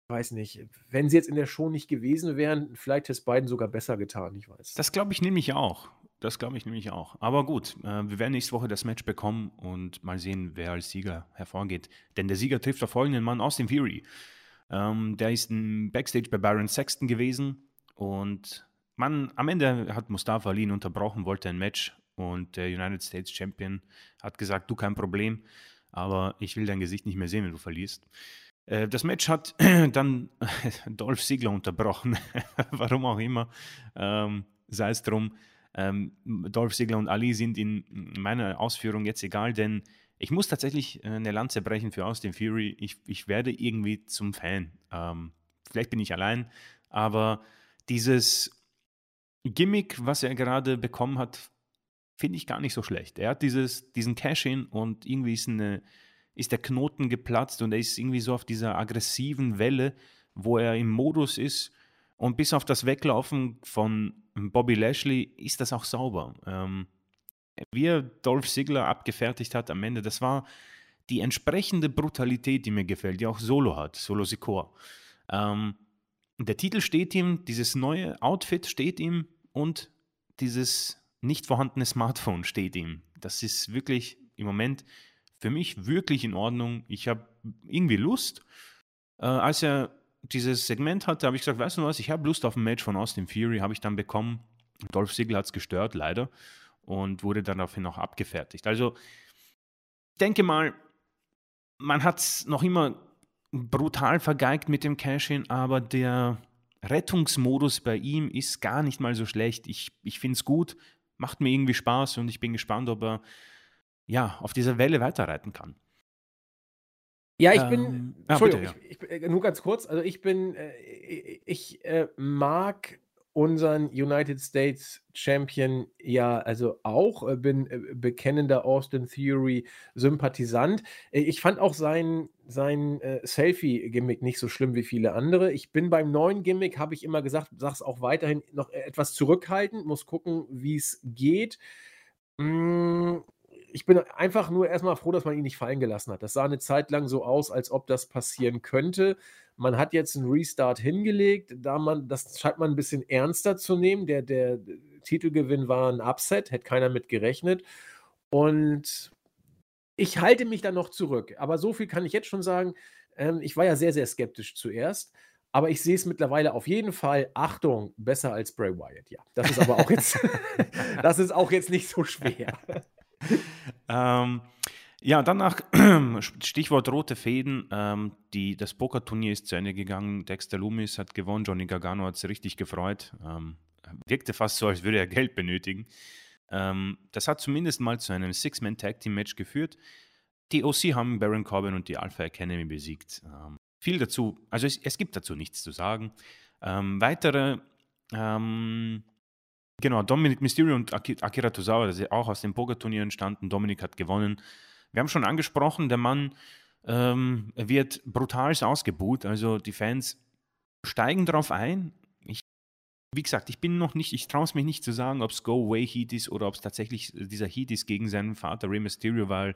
weiß nicht, wenn sie jetzt in der Show nicht gewesen wären, vielleicht hätte es beiden sogar besser getan, ich weiß. Das glaube ich nämlich auch. Das glaube ich nämlich auch. Aber gut, äh, wir werden nächste Woche das Match bekommen und mal sehen, wer als Sieger hervorgeht. Denn der Sieger trifft auf folgenden Mann, Austin Fury. Ähm, der ist ein Backstage bei Baron Sexton gewesen und man, am Ende hat Mustafa Ali ihn unterbrochen, wollte ein Match und der United States Champion hat gesagt, du kein Problem, aber ich will dein Gesicht nicht mehr sehen, wenn du verlierst. Äh, das Match hat [clears throat] dann [laughs] Dolph Ziggler unterbrochen, [laughs] warum auch immer, ähm, sei es drum. Ähm, Dolph Ziggler und Ali sind in meiner Ausführung jetzt egal, denn ich muss tatsächlich äh, eine Lanze brechen für Austin Fury. Ich, ich werde irgendwie zum Fan. Ähm, vielleicht bin ich allein, aber dieses Gimmick, was er gerade bekommen hat, finde ich gar nicht so schlecht. Er hat dieses, diesen Cash-In und irgendwie ist eine ist der Knoten geplatzt und er ist irgendwie so auf dieser aggressiven Welle, wo er im Modus ist. Und bis auf das Weglaufen von Bobby Lashley ist das auch sauber. Ähm, wie er Dolph Ziggler abgefertigt hat am Ende, das war die entsprechende Brutalität, die mir gefällt, die auch Solo hat, Solo Sikor. Ähm, der Titel steht ihm, dieses neue Outfit steht ihm und dieses nicht vorhandene Smartphone steht ihm. Das ist wirklich im Moment für mich wirklich in Ordnung. Ich habe irgendwie Lust. Äh, als er dieses Segment hatte, habe ich gesagt, weißt du was, ich habe Lust auf ein Match von Austin Fury, habe ich dann bekommen. Dolph Ziggler hat es gestört, leider, und wurde dann daraufhin noch abgefertigt. Also, denke mal, man hat es noch immer brutal vergeigt mit dem Cash-In, aber der Rettungsmodus bei ihm ist gar nicht mal so schlecht. Ich, ich finde es gut, macht mir irgendwie Spaß und ich bin gespannt, ob er ja, auf dieser Welle weiterreiten kann. Ja, ich bin, ähm, Entschuldigung, bitte, ja. ich, ich, äh, nur ganz kurz, also ich bin, äh, ich äh, mag unseren United States Champion ja also auch, äh, bin äh, bekennender Austin Theory Sympathisant. Äh, ich fand auch sein, sein Selfie-Gimmick nicht so schlimm wie viele andere. Ich bin beim neuen Gimmick, habe ich immer gesagt, sag's auch weiterhin noch etwas zurückhaltend, muss gucken, wie es geht. Hm, ich bin einfach nur erstmal froh, dass man ihn nicht fallen gelassen hat. Das sah eine Zeit lang so aus, als ob das passieren könnte. Man hat jetzt einen Restart hingelegt, da man, das scheint man ein bisschen ernster zu nehmen. Der, der Titelgewinn war ein Upset, hätte keiner mit gerechnet. Und ich halte mich da noch zurück. Aber so viel kann ich jetzt schon sagen. Ähm, ich war ja sehr, sehr skeptisch zuerst. Aber ich sehe es mittlerweile auf jeden Fall, Achtung, besser als Bray Wyatt, ja. Das ist aber auch jetzt, [laughs] [laughs] das ist auch jetzt nicht so schwer. [laughs] ähm, ja, danach [clears throat] Stichwort rote Fäden. Ähm, die, das Pokerturnier ist zu Ende gegangen. Dexter Loomis hat gewonnen. Johnny Gargano hat sich richtig gefreut. Ähm, wirkte fast so, als würde er Geld benötigen. Ähm, das hat zumindest mal zu einem Six-Man-Tag-Team-Match geführt. Die OC haben Baron Corbin und die Alpha Academy besiegt. Ähm, viel dazu, also es, es, gibt dazu nichts zu sagen. Ähm, weitere ähm, Genau, Dominic Mysterio und Akira Tozawa, das ist auch aus dem Pokerturnier entstanden. Dominik hat gewonnen. Wir haben schon angesprochen, der Mann ähm, wird brutal ausgebuht. Also die Fans steigen darauf ein. Ich, wie gesagt, ich bin noch nicht, ich traue es mich nicht zu sagen, ob es Go Away Heat ist oder ob es tatsächlich dieser Heat ist gegen seinen Vater Rey Mysterio, weil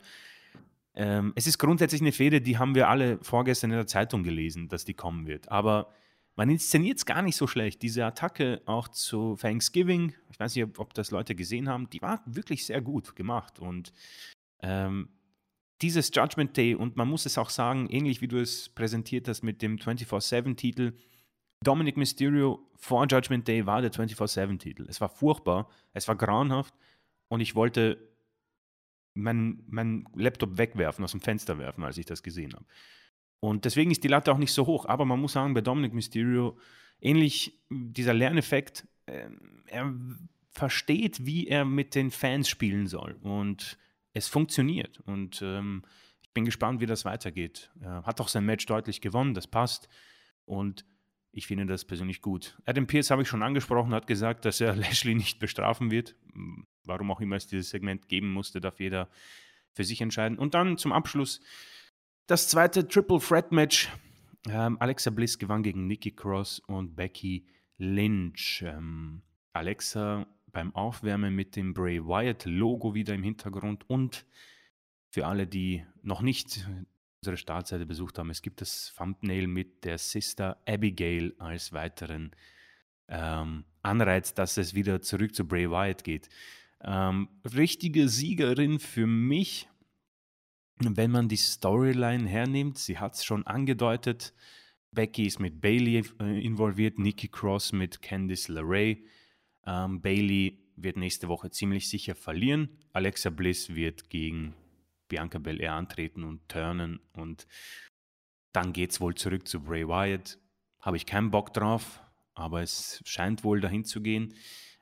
ähm, es ist grundsätzlich eine Fehde, die haben wir alle vorgestern in der Zeitung gelesen, dass die kommen wird. Aber man inszeniert es gar nicht so schlecht. Diese Attacke auch zu Thanksgiving, ich weiß nicht, ob, das Leute gesehen haben, die war wirklich sehr gut gemacht. Und ähm, dieses Judgment Day, und man muss es auch sagen, ähnlich wie du es präsentiert hast mit dem 24-7-Titel, Dominic Mysterio vor Judgment Day war der 24-7-Titel. Es war furchtbar, es war grauenhaft und ich wollte meinen mein Laptop wegwerfen, aus dem Fenster werfen, als ich das gesehen habe. Und deswegen ist die Latte auch nicht so hoch. Aber man muss sagen, bei Dominic Mysterio, ähnlich dieser Lerneffekt, äh, er versteht, wie er mit den Fans spielen soll. Und es funktioniert. Und ähm, ich bin gespannt, wie das weitergeht. Er hat auch sein Match deutlich gewonnen, das passt. Und ich finde das persönlich gut. Adam Pierce habe ich schon angesprochen, hat gesagt, dass er [laughs] Lashley nicht bestrafen wird. Warum auch immer es dieses Segment geben musste, darf jeder für sich entscheiden. Und dann zum Abschluss das zweite Triple Threat Match. Ähm, Alexa Bliss gewann gegen Nikki Cross und Becky Lynch. Ähm, Alexa beim Aufwärmen mit dem Bray Wyatt Logo wieder im Hintergrund und für alle, die noch nicht unsere Startseite besucht haben, es gibt das Thumbnail mit der Sister Abigail als weiteren ähm, Anreiz, dass es wieder zurück zu Bray Wyatt geht. Ähm, richtige Siegerin für mich wenn man die Storyline hernimmt, sie hat es schon angedeutet, Becky ist mit Bailey äh, involviert, Nikki Cross mit Candice LeRae. Ähm, Bailey wird nächste Woche ziemlich sicher verlieren. Alexa Bliss wird gegen Bianca Belair antreten und turnen und dann geht es wohl zurück zu Bray Wyatt. Habe ich keinen Bock drauf, aber es scheint wohl dahin zu gehen.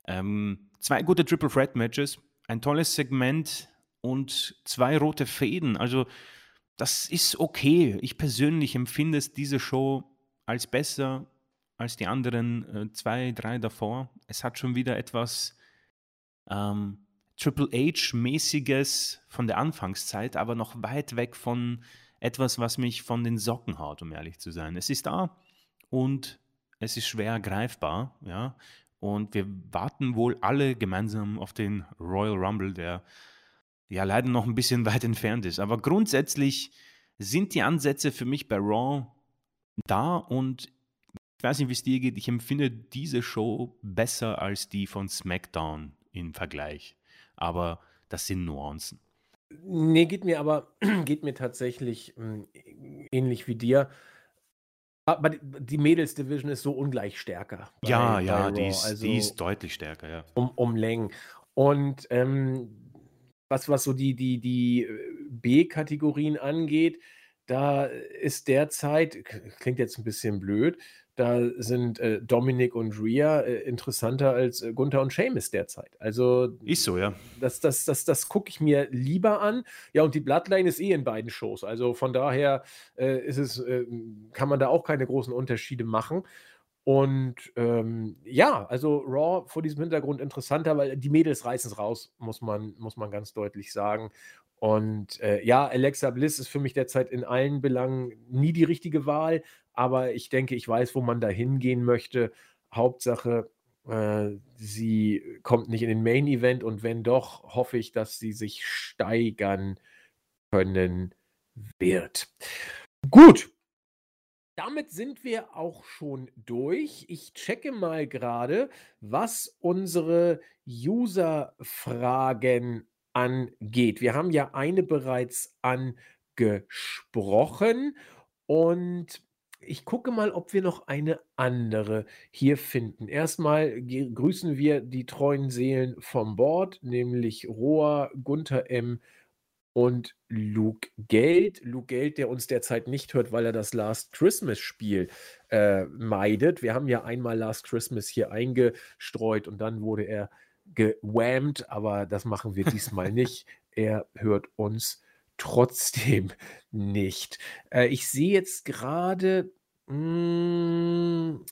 Ähm, zwei gute Triple Threat Matches, ein tolles Segment und zwei rote Fäden. Also das ist okay. Ich persönlich empfinde es diese Show als besser als die anderen äh, zwei, drei davor. Es hat schon wieder etwas ähm, Triple H-mäßiges von der Anfangszeit, aber noch weit weg von etwas, was mich von den Socken haut, um ehrlich zu sein. Es ist da und es ist schwer greifbar, ja. Und wir warten wohl alle gemeinsam auf den Royal Rumble, der ja leider noch ein bisschen [laughs] weit entfernt ist. Aber grundsätzlich sind die Ansätze für mich bei Raw da und ich weiß nicht, wie es dir geht. Ich empfinde diese Show besser als die von SmackDown im Vergleich. Aber das sind Nuancen. Nee, geht mir aber, [clears throat] geht mir tatsächlich äh, ähnlich wie dir. Aber die Mädels-Division ist so ungleich stärker. Bei, ja, ja, die ist, also die ist deutlich stärker, ja. Um, um Längen. Und ähm, was, was so die, die, die äh, B-Kategorien angeht, da ist derzeit, klingt jetzt ein bisschen blöd, da sind äh, Dominik und Rhea äh, interessanter als äh, Gunther und Seamus derzeit. Also ist so, ja. Das, das, das, das gucke ich mir lieber an. Ja, und die Bloodline ist eh in beiden Shows. Also von daher äh, ist es, äh, kann man da auch keine großen Unterschiede machen. Und ähm, ja, also Raw vor diesem Hintergrund interessanter, weil die Mädels reißen es raus, muss man, muss man ganz deutlich sagen. Und äh, ja, Alexa Bliss ist für mich derzeit in allen Belangen nie die richtige Wahl, aber ich denke, ich weiß, wo man da hingehen möchte. Hauptsache, äh, sie kommt nicht in den Main Event und wenn doch, hoffe ich, dass sie sich steigern können wird. Gut. Damit sind wir auch schon durch. Ich checke mal gerade, was unsere User-Fragen angeht. Wir haben ja eine bereits angesprochen und ich gucke mal, ob wir noch eine andere hier finden. Erstmal grüßen wir die treuen Seelen vom Board, nämlich Roa, Gunther M. und Luke Geld. Luke Geld, der uns derzeit nicht hört, weil er das Last Christmas Spiel äh, meidet. Wir haben ja einmal Last Christmas hier eingestreut und dann wurde er gewammt, aber das machen wir diesmal [laughs] nicht. Er hört uns trotzdem nicht. Äh, ich sehe jetzt gerade, hm,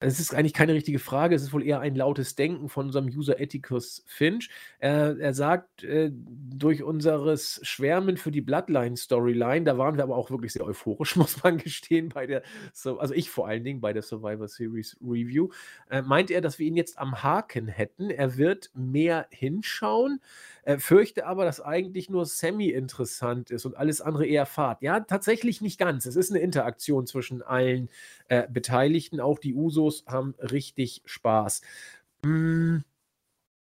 es ist eigentlich keine richtige Frage, es ist wohl eher ein lautes Denken von unserem User Ethicus Finch. Er, er sagt, äh, durch unseres Schwärmen für die Bloodline-Storyline, da waren wir aber auch wirklich sehr euphorisch, [laughs] muss man gestehen, bei der, also ich vor allen Dingen bei der Survivor Series Review, äh, meint er, dass wir ihn jetzt am Haken hätten. Er wird mehr hinschauen. Äh, fürchte aber, dass eigentlich nur semi-interessant ist und alles andere eher Fahrt. Ja, tatsächlich nicht ganz. Es ist eine Interaktion zwischen allen äh, Beteiligten. Auch die Usos haben richtig Spaß. Mm.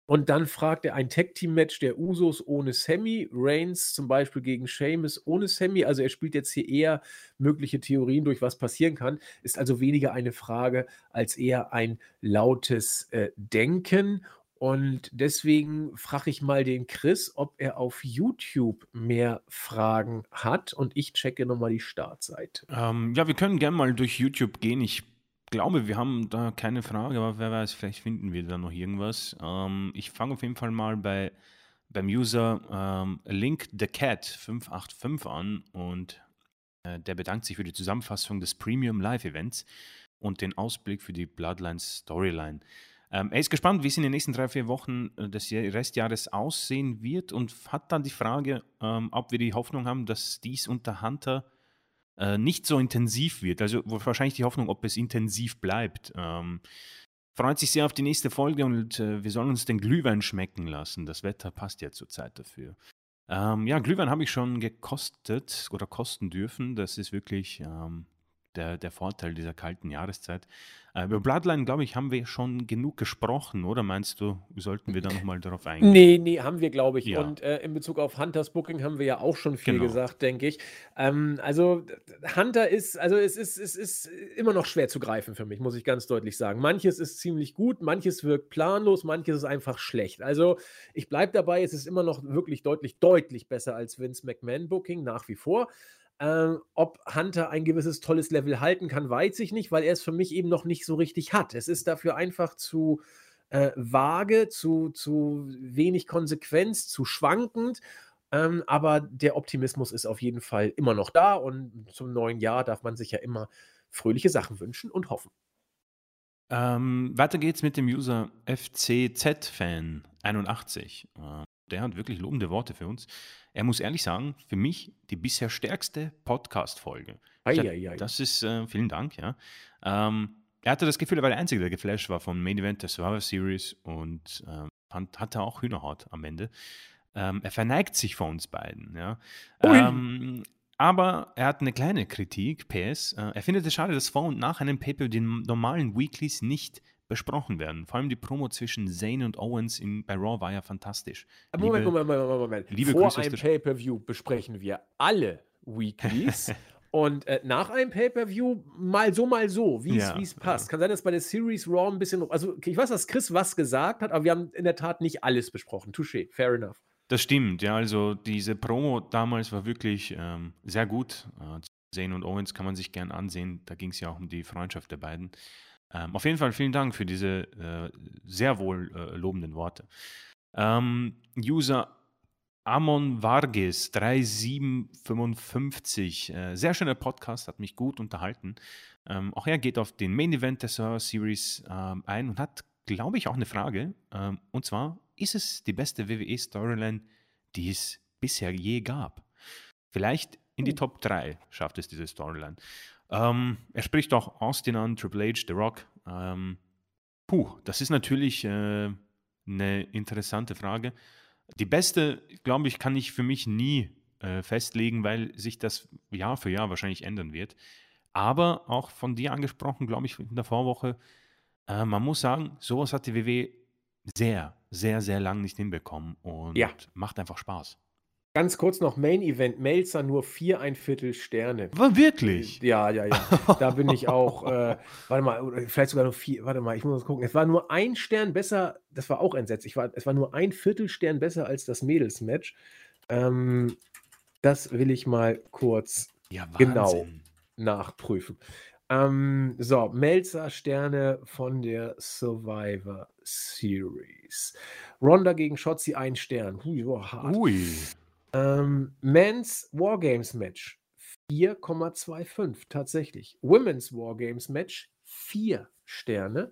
Und dann fragt er ein Tag-Team-Match der Usos ohne Sammy, Reigns zum Beispiel gegen Sheamus ohne Sammy. Also er spielt jetzt hier eher mögliche Theorien durch, was passieren kann. Ist also weniger eine Frage als eher ein lautes äh, Denken. Und deswegen frage ich mal den Chris, ob er auf YouTube mehr Fragen hat und ich checke nochmal die Startseite. Ähm, ja, wir können gerne mal durch YouTube gehen. Ich glaube, wir haben da keine Frage, aber wer weiß, vielleicht finden wir da noch irgendwas. Ähm, ich fange auf jeden Fall mal bei, beim User ähm, Link the Cat 585 an und äh, der bedankt sich für die Zusammenfassung des Premium Live Events und den Ausblick für die Bloodline Storyline. Ähm, er ist gespannt, wie es in den nächsten drei, vier Wochen äh, des Restjahres aussehen wird und hat dann die Frage, ähm, ob wir die Hoffnung haben, dass dies unter Hunter äh, nicht so intensiv wird. Also wahrscheinlich die Hoffnung, ob es intensiv bleibt. Ähm, freut sich sehr auf die nächste Folge und äh, wir sollen uns den Glühwein schmecken lassen. Das Wetter passt ja zurzeit dafür. Ähm, ja, Glühwein habe ich schon gekostet oder kosten dürfen. Das ist wirklich ähm, der, der Vorteil dieser kalten Jahreszeit. Äh, über Bloodline, glaube ich, haben wir schon genug gesprochen, oder meinst du, sollten wir da nochmal darauf eingehen? Nee, nee, haben wir, glaube ich. Ja. Und äh, in Bezug auf Hunters Booking haben wir ja auch schon viel genau. gesagt, denke ich. Ähm, also Hunter ist, also es ist, es ist immer noch schwer zu greifen für mich, muss ich ganz deutlich sagen. Manches ist ziemlich gut, manches wirkt planlos, manches ist einfach schlecht. Also ich bleibe dabei, es ist immer noch wirklich deutlich, deutlich besser als Vince McMahon Booking, nach wie vor. Ähm, ob Hunter ein gewisses tolles Level halten kann, weiß ich nicht, weil er es für mich eben noch nicht so richtig hat. Es ist dafür einfach zu äh, vage, zu, zu wenig Konsequenz, zu schwankend. Ähm, aber der Optimismus ist auf jeden Fall immer noch da und zum neuen Jahr darf man sich ja immer fröhliche Sachen wünschen und hoffen. Ähm, weiter geht's mit dem User FCZ-Fan81. Äh, der hat wirklich lobende Worte für uns. Er muss ehrlich sagen, für mich die bisher stärkste Podcast-Folge. Das ist, äh, vielen Dank, ja. Ähm, er hatte das Gefühl, er war der Einzige, der geflasht war vom Main Event der Survivor Series und äh, fand, hatte auch Hühnerhaut am Ende. Ähm, er verneigt sich vor uns beiden, ja. Ähm, aber er hat eine kleine Kritik, PS. Äh, er findet es schade, dass vor und nach einem Paper den normalen Weeklies nicht besprochen werden. Vor allem die Promo zwischen Zane und Owens in, bei Raw war ja fantastisch. Moment, liebe, Moment, Moment, Moment. Liebe Vor einem Pay-Per-View besprechen wir alle Weeklies. [laughs] Und äh, nach einem Pay-Per-View mal so, mal so, wie es Ja, passt. ja. Kann sein, dass bei der Series Raw ein bisschen. Also, ich weiß, dass Chris was gesagt hat, aber wir haben in der Tat nicht alles besprochen. Touché, fair enough. Das stimmt, ja. Also diese Promo damals war wirklich ähm, sehr gut. Äh, Zane und Owens kann man sich gern ansehen. Da ging es ja auch um die Freundschaft der beiden. Ähm, auf jeden Fall vielen Dank für diese äh, sehr wohl äh, lobenden Worte. Ähm, User Amon Vargas 3755. Äh, sehr schöner Podcast, hat mich gut unterhalten. Ähm, auch er geht auf den Main Event der Survivor Series ähm, ein und hat, glaube ich, auch eine Frage. Ähm, und zwar, ist es die beste WWE-Storyline, die es bisher je gab? Vielleicht in die Oh. Top 3 schafft es diese Storyline. Ähm, er spricht auch Austin an, Triple H, The Rock. Ähm, puh, das ist natürlich äh, eine interessante Frage. Die beste, glaube ich, kann ich für mich nie äh, festlegen, weil sich das Jahr für Jahr wahrscheinlich ändern wird. Aber auch von dir angesprochen, glaube ich, in der Vorwoche, äh, man muss sagen, sowas hat die WW sehr, sehr, sehr lang nicht hinbekommen und Ja. macht einfach Spaß. Ganz kurz noch: Main Event, Melzer nur vier ein Viertel Sterne. War wirklich? Ja, ja, ja. Da bin ich auch, [laughs] äh, warte mal, vielleicht sogar nur vier, warte mal, ich muss mal gucken. Es war nur ein Stern besser, das war auch entsetzlich. War, es war nur ein Viertelstern besser als das Mädelsmatch. Ähm, das will ich mal kurz Ja, Genau. Nachprüfen. Ähm, so, Melzer Sterne von der Survivor Series. Ronda gegen Shotzi ein Stern. Hui, oh, hart. Ui. Ähm, Men's Wargames Match 4,25 tatsächlich. Women's Wargames Match 4 Sterne.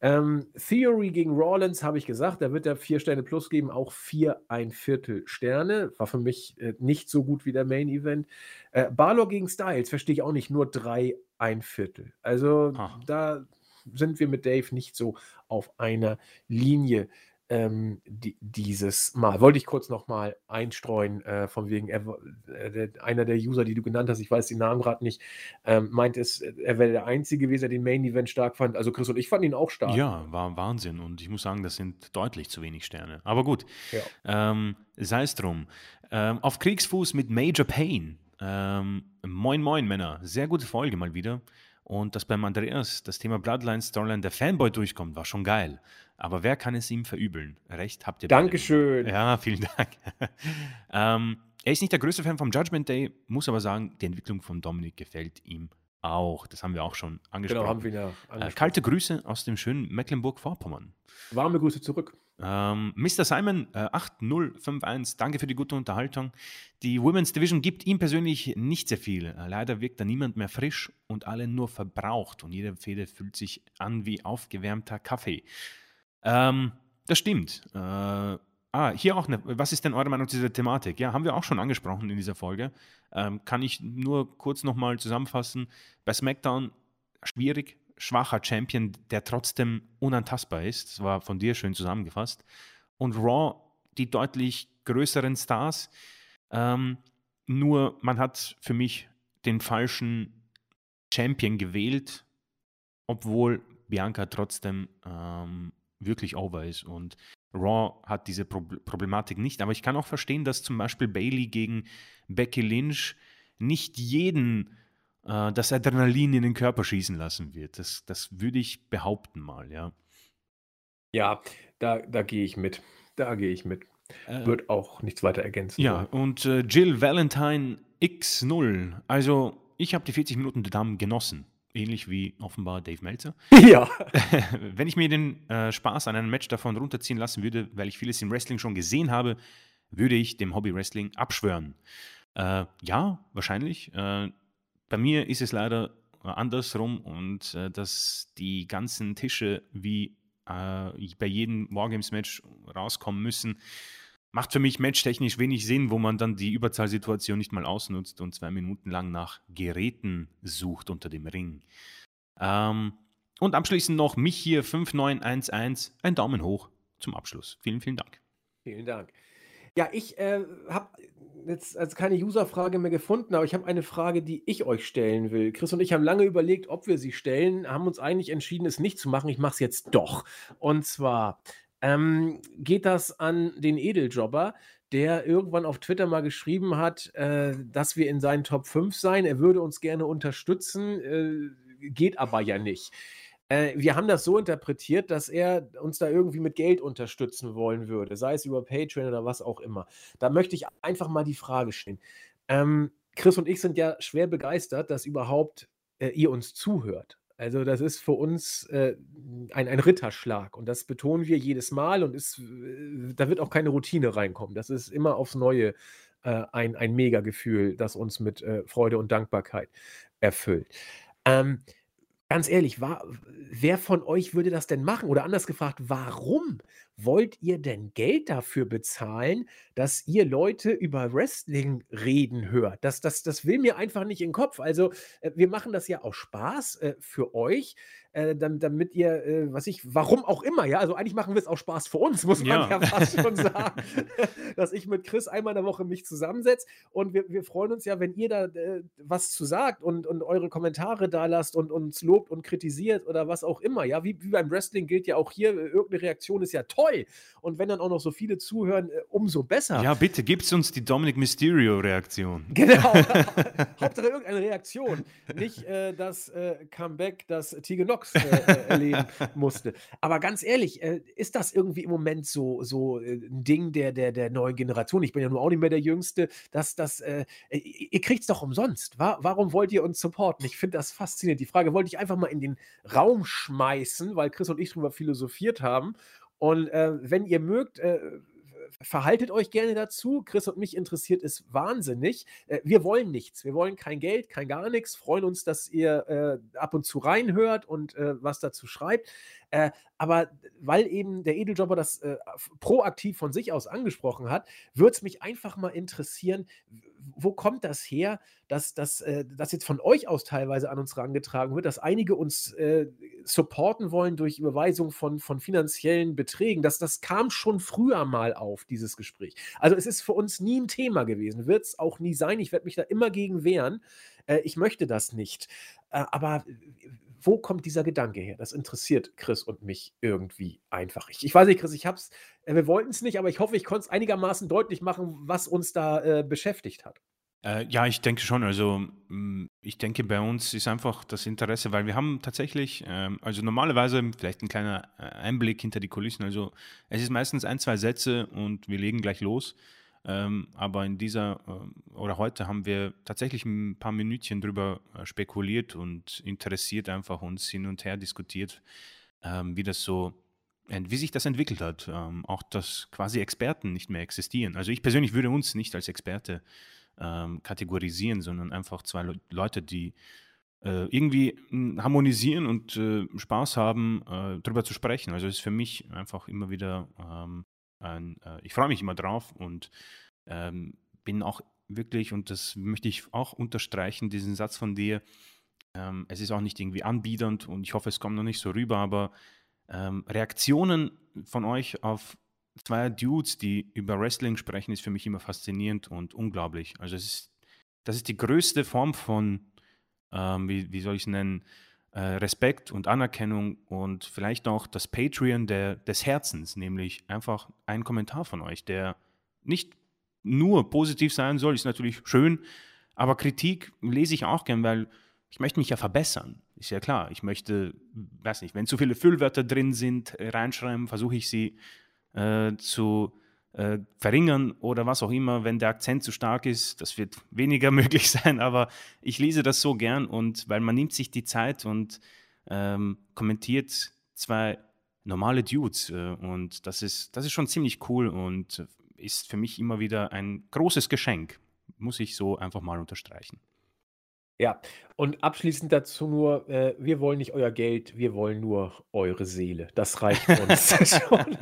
Ähm, Theory gegen Rollins habe ich gesagt, da wird er 4 Sterne plus geben, auch 4 ein Viertel Sterne. War für mich äh, nicht so gut wie der Main Event. Äh, Balor gegen Styles verstehe ich auch nicht, nur 3 ein Viertel. Also Ah. da sind wir mit Dave nicht so auf einer Linie ähm, die, dieses Mal. Wollte ich kurz nochmal einstreuen, äh, von wegen, er, äh, einer der User, die du genannt hast, ich weiß den Namen gerade nicht, ähm, meint es, äh, er wäre der Einzige gewesen, der den Main Event stark fand. Also Chris und ich fanden ihn auch stark. Ja, war Wahnsinn. Und ich muss sagen, das sind deutlich zu wenig Sterne. Aber gut, Ja. ähm, sei es drum. Ähm, auf Kriegsfuß mit Major Pain. Ähm, moin, moin, Männer. Sehr gute Folge mal wieder. Und dass beim Andreas das Thema Bloodline Storyline der Fanboy durchkommt, war schon geil. Aber wer kann es ihm verübeln? Recht habt ihr beide. Dankeschön. Ja, [laughs] vielen Dank. [laughs] ähm, er ist nicht der größte Fan vom Judgment Day, muss aber sagen, die Entwicklung von Dominik gefällt ihm auch. Das haben wir auch schon angesprochen. Genau, haben wir ja Äh, angesprochen. kalte Grüße aus dem schönen Mecklenburg-Vorpommern. Warme Grüße zurück. Ähm, Mr. Simon äh, 8051, danke für die gute Unterhaltung. Die Women's Division gibt ihm persönlich nicht sehr viel. Äh, leider wirkt da niemand mehr frisch und alle nur verbraucht und jede Fehde fühlt sich an wie aufgewärmter Kaffee. Ähm, das stimmt. Äh, ah, hier auch eine. Was ist denn eure Meinung zu dieser Thematik? Ja, haben wir auch schon angesprochen in dieser Folge. Ähm, kann ich nur kurz nochmal zusammenfassen. Bei SmackDown schwierig, schwacher Champion, der trotzdem unantastbar ist. Das war von dir schön zusammengefasst. Und Raw, die deutlich größeren Stars. Ähm, nur man hat für mich den falschen Champion gewählt, obwohl Bianca trotzdem ähm, wirklich over ist. Und Raw hat diese Pro Problematik nicht. Aber ich kann auch verstehen, dass zum Beispiel Bailey gegen Becky Lynch nicht jeden äh, das Adrenalin in den Körper schießen lassen wird. Das, das würde ich behaupten mal, ja. Ja, da, da gehe ich mit. Da gehe ich mit. Äh, Wird auch nichts weiter ergänzen. ja, wollen. und äh, Jill Valentine X0. Also, ich habe die 40 Minuten der Damen genossen. Ähnlich wie offenbar Dave Meltzer. [laughs] ja. [laughs] Wenn ich mir den äh, Spaß an einem Match davon runterziehen lassen würde, weil ich vieles im Wrestling schon gesehen habe, würde ich dem Hobby Wrestling abschwören. Äh, ja, wahrscheinlich. Äh, bei mir ist es leider andersrum und äh, dass die ganzen Tische wie äh, bei jedem Wargames-Match rauskommen müssen, macht für mich matchtechnisch wenig Sinn, wo man dann die Überzahlsituation nicht mal ausnutzt und zwei Minuten lang nach Geräten sucht unter dem Ring. Ähm, und abschließend noch mich hier 5911, ein Daumen hoch zum Abschluss. Vielen, vielen Dank. Vielen Dank. Ja, ich äh, habe jetzt also keine User-Frage mehr gefunden, aber ich habe eine Frage, die ich euch stellen will. Chris und ich haben lange überlegt, ob wir sie stellen, haben uns eigentlich entschieden, es nicht zu machen. Ich mache es jetzt doch. Und zwar, ähm, geht das an den Edeljobber, der irgendwann auf Twitter mal geschrieben hat, äh, dass wir in seinen Top 5 seien. Er würde uns gerne unterstützen, äh, geht aber ja nicht. Äh, wir haben das so interpretiert, dass er uns da irgendwie mit Geld unterstützen wollen würde, sei es über Patreon oder was auch immer. Da möchte ich einfach mal die Frage stellen. Ähm, Chris und ich sind ja schwer begeistert, dass überhaupt äh, ihr uns zuhört. Also das ist für uns äh, ein, ein Ritterschlag und das betonen wir jedes Mal und ist, äh, da wird auch keine Routine reinkommen. Das ist immer aufs Neue äh, ein, ein Mega-Gefühl, das uns mit äh, Freude und Dankbarkeit erfüllt. Ähm, Ganz ehrlich, war, wer von euch würde das denn machen? Oder anders gefragt, warum wollt ihr denn Geld dafür bezahlen, dass ihr Leute über Wrestling reden hört? Das, das, das will mir einfach nicht in den Kopf. Also, äh, wir machen das ja auch Spaß äh, für euch äh, damit ihr, äh, was ich, warum auch immer, ja, also eigentlich machen wir es auch Spaß für uns, [laughs] muss man ja, ja fast schon [laughs] sagen, [laughs] dass ich mit Chris einmal in der Woche mich zusammensetze und wir, wir freuen uns ja, wenn ihr da äh, was zu sagt und, und eure Kommentare da lasst und uns lobt und kritisiert oder was auch immer, ja, wie, wie beim Wrestling gilt ja auch hier, äh, irgendeine Reaktion ist ja toll und wenn dann auch noch so viele zuhören, äh, umso besser. Ja, bitte, gibt's uns die Dominic Mysterio-Reaktion. Genau, [laughs] [laughs] Hauptsache irgendeine Reaktion, nicht äh, das Comeback, das Tige Nox äh, äh, erleben [laughs] musste. Aber ganz ehrlich, äh, ist das irgendwie im Moment so, so äh, ein Ding der, der, der neuen Generation? Ich bin ja nun auch nicht mehr der Jüngste, dass das, äh, ihr kriegt es doch umsonst. Wa warum wollt ihr uns supporten? Ich finde das faszinierend. Die Frage wollte ich einfach mal in den Raum schmeißen, weil Chris und ich darüber philosophiert haben. Und äh, wenn ihr mögt, verhaltet euch gerne dazu. Chris und mich interessiert es wahnsinnig. Äh, wir wollen nichts. Wir wollen kein Geld, kein gar nichts. Freuen uns, dass ihr äh, ab und zu reinhört und äh, was dazu schreibt. Äh, aber weil eben der Edeljobber das äh, proaktiv von sich aus angesprochen hat, würde es mich einfach mal interessieren, wo kommt das her, dass das äh, jetzt von euch aus teilweise an uns herangetragen wird, dass einige uns äh, supporten wollen durch Überweisung von, von finanziellen Beträgen. Das, das kam schon früher mal auf, dieses Gespräch. Also es ist für uns nie ein Thema gewesen, wird es auch nie sein. Ich werde mich da immer gegen wehren. Äh, ich möchte das nicht. Äh, aber wo kommt dieser Gedanke her? Das interessiert Chris und mich irgendwie einfach. Ich, ich weiß nicht, Chris, ich hab's, äh, wir wollten es nicht, aber ich hoffe, ich konnte es einigermaßen deutlich machen, was uns da äh, beschäftigt hat. Äh, ja, ich denke schon. Also mm, ich denke, bei uns ist einfach das Interesse, weil wir haben tatsächlich, ähm, also normalerweise vielleicht ein kleiner äh, Einblick hinter die Kulissen. Also es ist meistens ein, zwei Sätze und wir legen gleich los. Ähm, aber in dieser äh, oder heute haben wir tatsächlich ein paar Minütchen drüber äh, spekuliert und interessiert einfach uns hin und her diskutiert, ähm, wie das so, wie sich das entwickelt hat. Ähm, auch, dass quasi Experten nicht mehr existieren. Also ich persönlich würde uns nicht als Experte ähm, kategorisieren, sondern einfach zwei Le Leute, die äh, irgendwie hm, harmonisieren und äh, Spaß haben, äh, darüber zu sprechen. Also es ist für mich einfach immer wieder ähm, ein, äh, ich freue mich immer drauf und ähm, bin auch wirklich, und das möchte ich auch unterstreichen, diesen Satz von dir, ähm, es ist auch nicht irgendwie anbiedernd und ich hoffe, es kommt noch nicht so rüber, aber ähm, Reaktionen von euch auf zwei Dudes, die über Wrestling sprechen, ist für mich immer faszinierend und unglaublich. Also es ist, das ist die größte Form von, ähm, wie, wie soll ich es nennen, Respekt und Anerkennung und vielleicht auch das Patreon der, des Herzens, nämlich einfach ein Kommentar von euch, der nicht nur positiv sein soll, ist natürlich schön, aber Kritik lese ich auch gern, weil ich möchte mich ja verbessern. Ist ja klar. Ich möchte, weiß nicht, wenn zu viele Füllwörter drin sind, reinschreiben, versuche ich sie äh, zu äh, verringern oder was auch immer, wenn der Akzent zu stark ist. Das wird weniger [laughs] möglich sein, aber ich lese das so gern und weil man nimmt sich die Zeit und ähm, kommentiert zwei normale Dudes äh, und das ist, das ist schon ziemlich cool und ist für mich immer wieder ein großes Geschenk, muss ich so einfach mal unterstreichen. Ja, und abschließend dazu nur, äh, wir wollen nicht euer Geld, wir wollen nur eure Seele. Das reicht [laughs] uns [laughs] schon.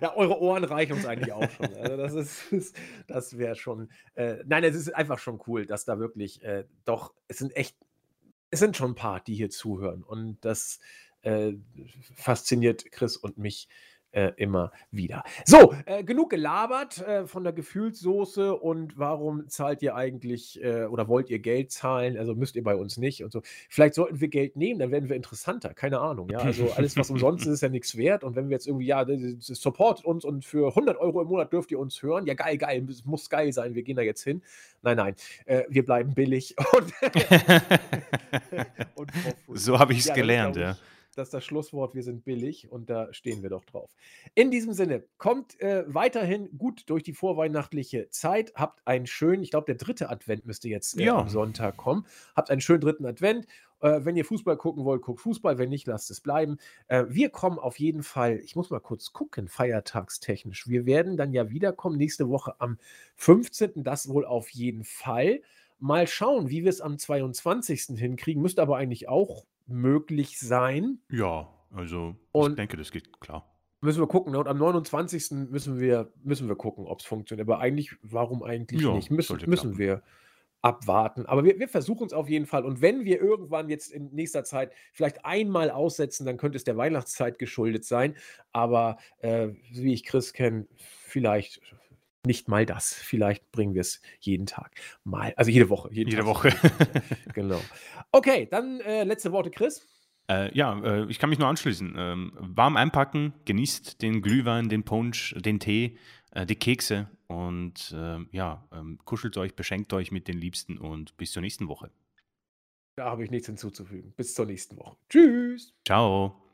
Ja, eure Ohren reichen uns eigentlich auch schon. Also das ist, das wäre schon, äh, nein, es ist einfach schon cool, dass da wirklich, äh, doch, es sind echt, es sind schon ein paar, die hier zuhören und das äh, fasziniert Chris und mich äh, immer wieder. So, äh, genug gelabert äh, von der Gefühlssoße und warum zahlt ihr eigentlich äh, oder wollt ihr Geld zahlen? Also müsst ihr bei uns nicht und so. Vielleicht sollten wir Geld nehmen, dann werden wir interessanter. Keine Ahnung. Ja, also alles, was umsonst ist, ist ja nichts wert. Und wenn wir jetzt irgendwie, ja, supportet uns und für 100 Euro im Monat dürft ihr uns hören. Ja, geil, geil, muss geil sein. Wir gehen da jetzt hin. Nein, nein, äh, wir bleiben billig. [laughs] Und, [laughs] und so habe ich es ja, gelernt, ja das ist das Schlusswort, wir sind billig und da stehen wir doch drauf. In diesem Sinne, kommt äh, weiterhin gut durch die vorweihnachtliche Zeit, habt einen schönen, ich glaube, der dritte Advent müsste jetzt äh, ja. am Sonntag kommen, habt einen schönen dritten Advent. Äh, wenn ihr Fußball gucken wollt, guckt Fußball, wenn nicht, lasst es bleiben. Äh, wir kommen auf jeden Fall, ich muss mal kurz gucken, feiertagstechnisch. Wir werden dann ja wiederkommen nächste Woche am 15., das wohl auf jeden Fall. Mal schauen, wie wir es am 22. hinkriegen. Müsste aber eigentlich auch möglich sein. Ja, also ich denke, das geht klar. Müssen wir gucken. Ne? Und am 29. müssen wir, müssen wir gucken, ob es funktioniert. Aber eigentlich, warum eigentlich Ja, nicht? Müssen, müssen wir abwarten. Aber wir, wir versuchen es auf jeden Fall. Und wenn wir irgendwann jetzt in nächster Zeit vielleicht einmal aussetzen, dann könnte es der Weihnachtszeit geschuldet sein. Aber äh, wie ich Chris kenne, vielleicht nicht mal das. Vielleicht bringen wir es jeden Tag mal. Also jede Woche. jede Tag. Woche. [laughs] [laughs] genau. Okay, dann äh, letzte Worte, Chris. Äh, ja, äh, ich kann mich nur anschließen. Ähm, warm einpacken, genießt den Glühwein, den Punsch, den Tee, äh, die Kekse und ähm, ja, ähm, kuschelt euch, beschenkt euch mit den Liebsten und bis zur nächsten Woche. Da habe ich nichts hinzuzufügen. Bis zur nächsten Woche. Tschüss. Ciao.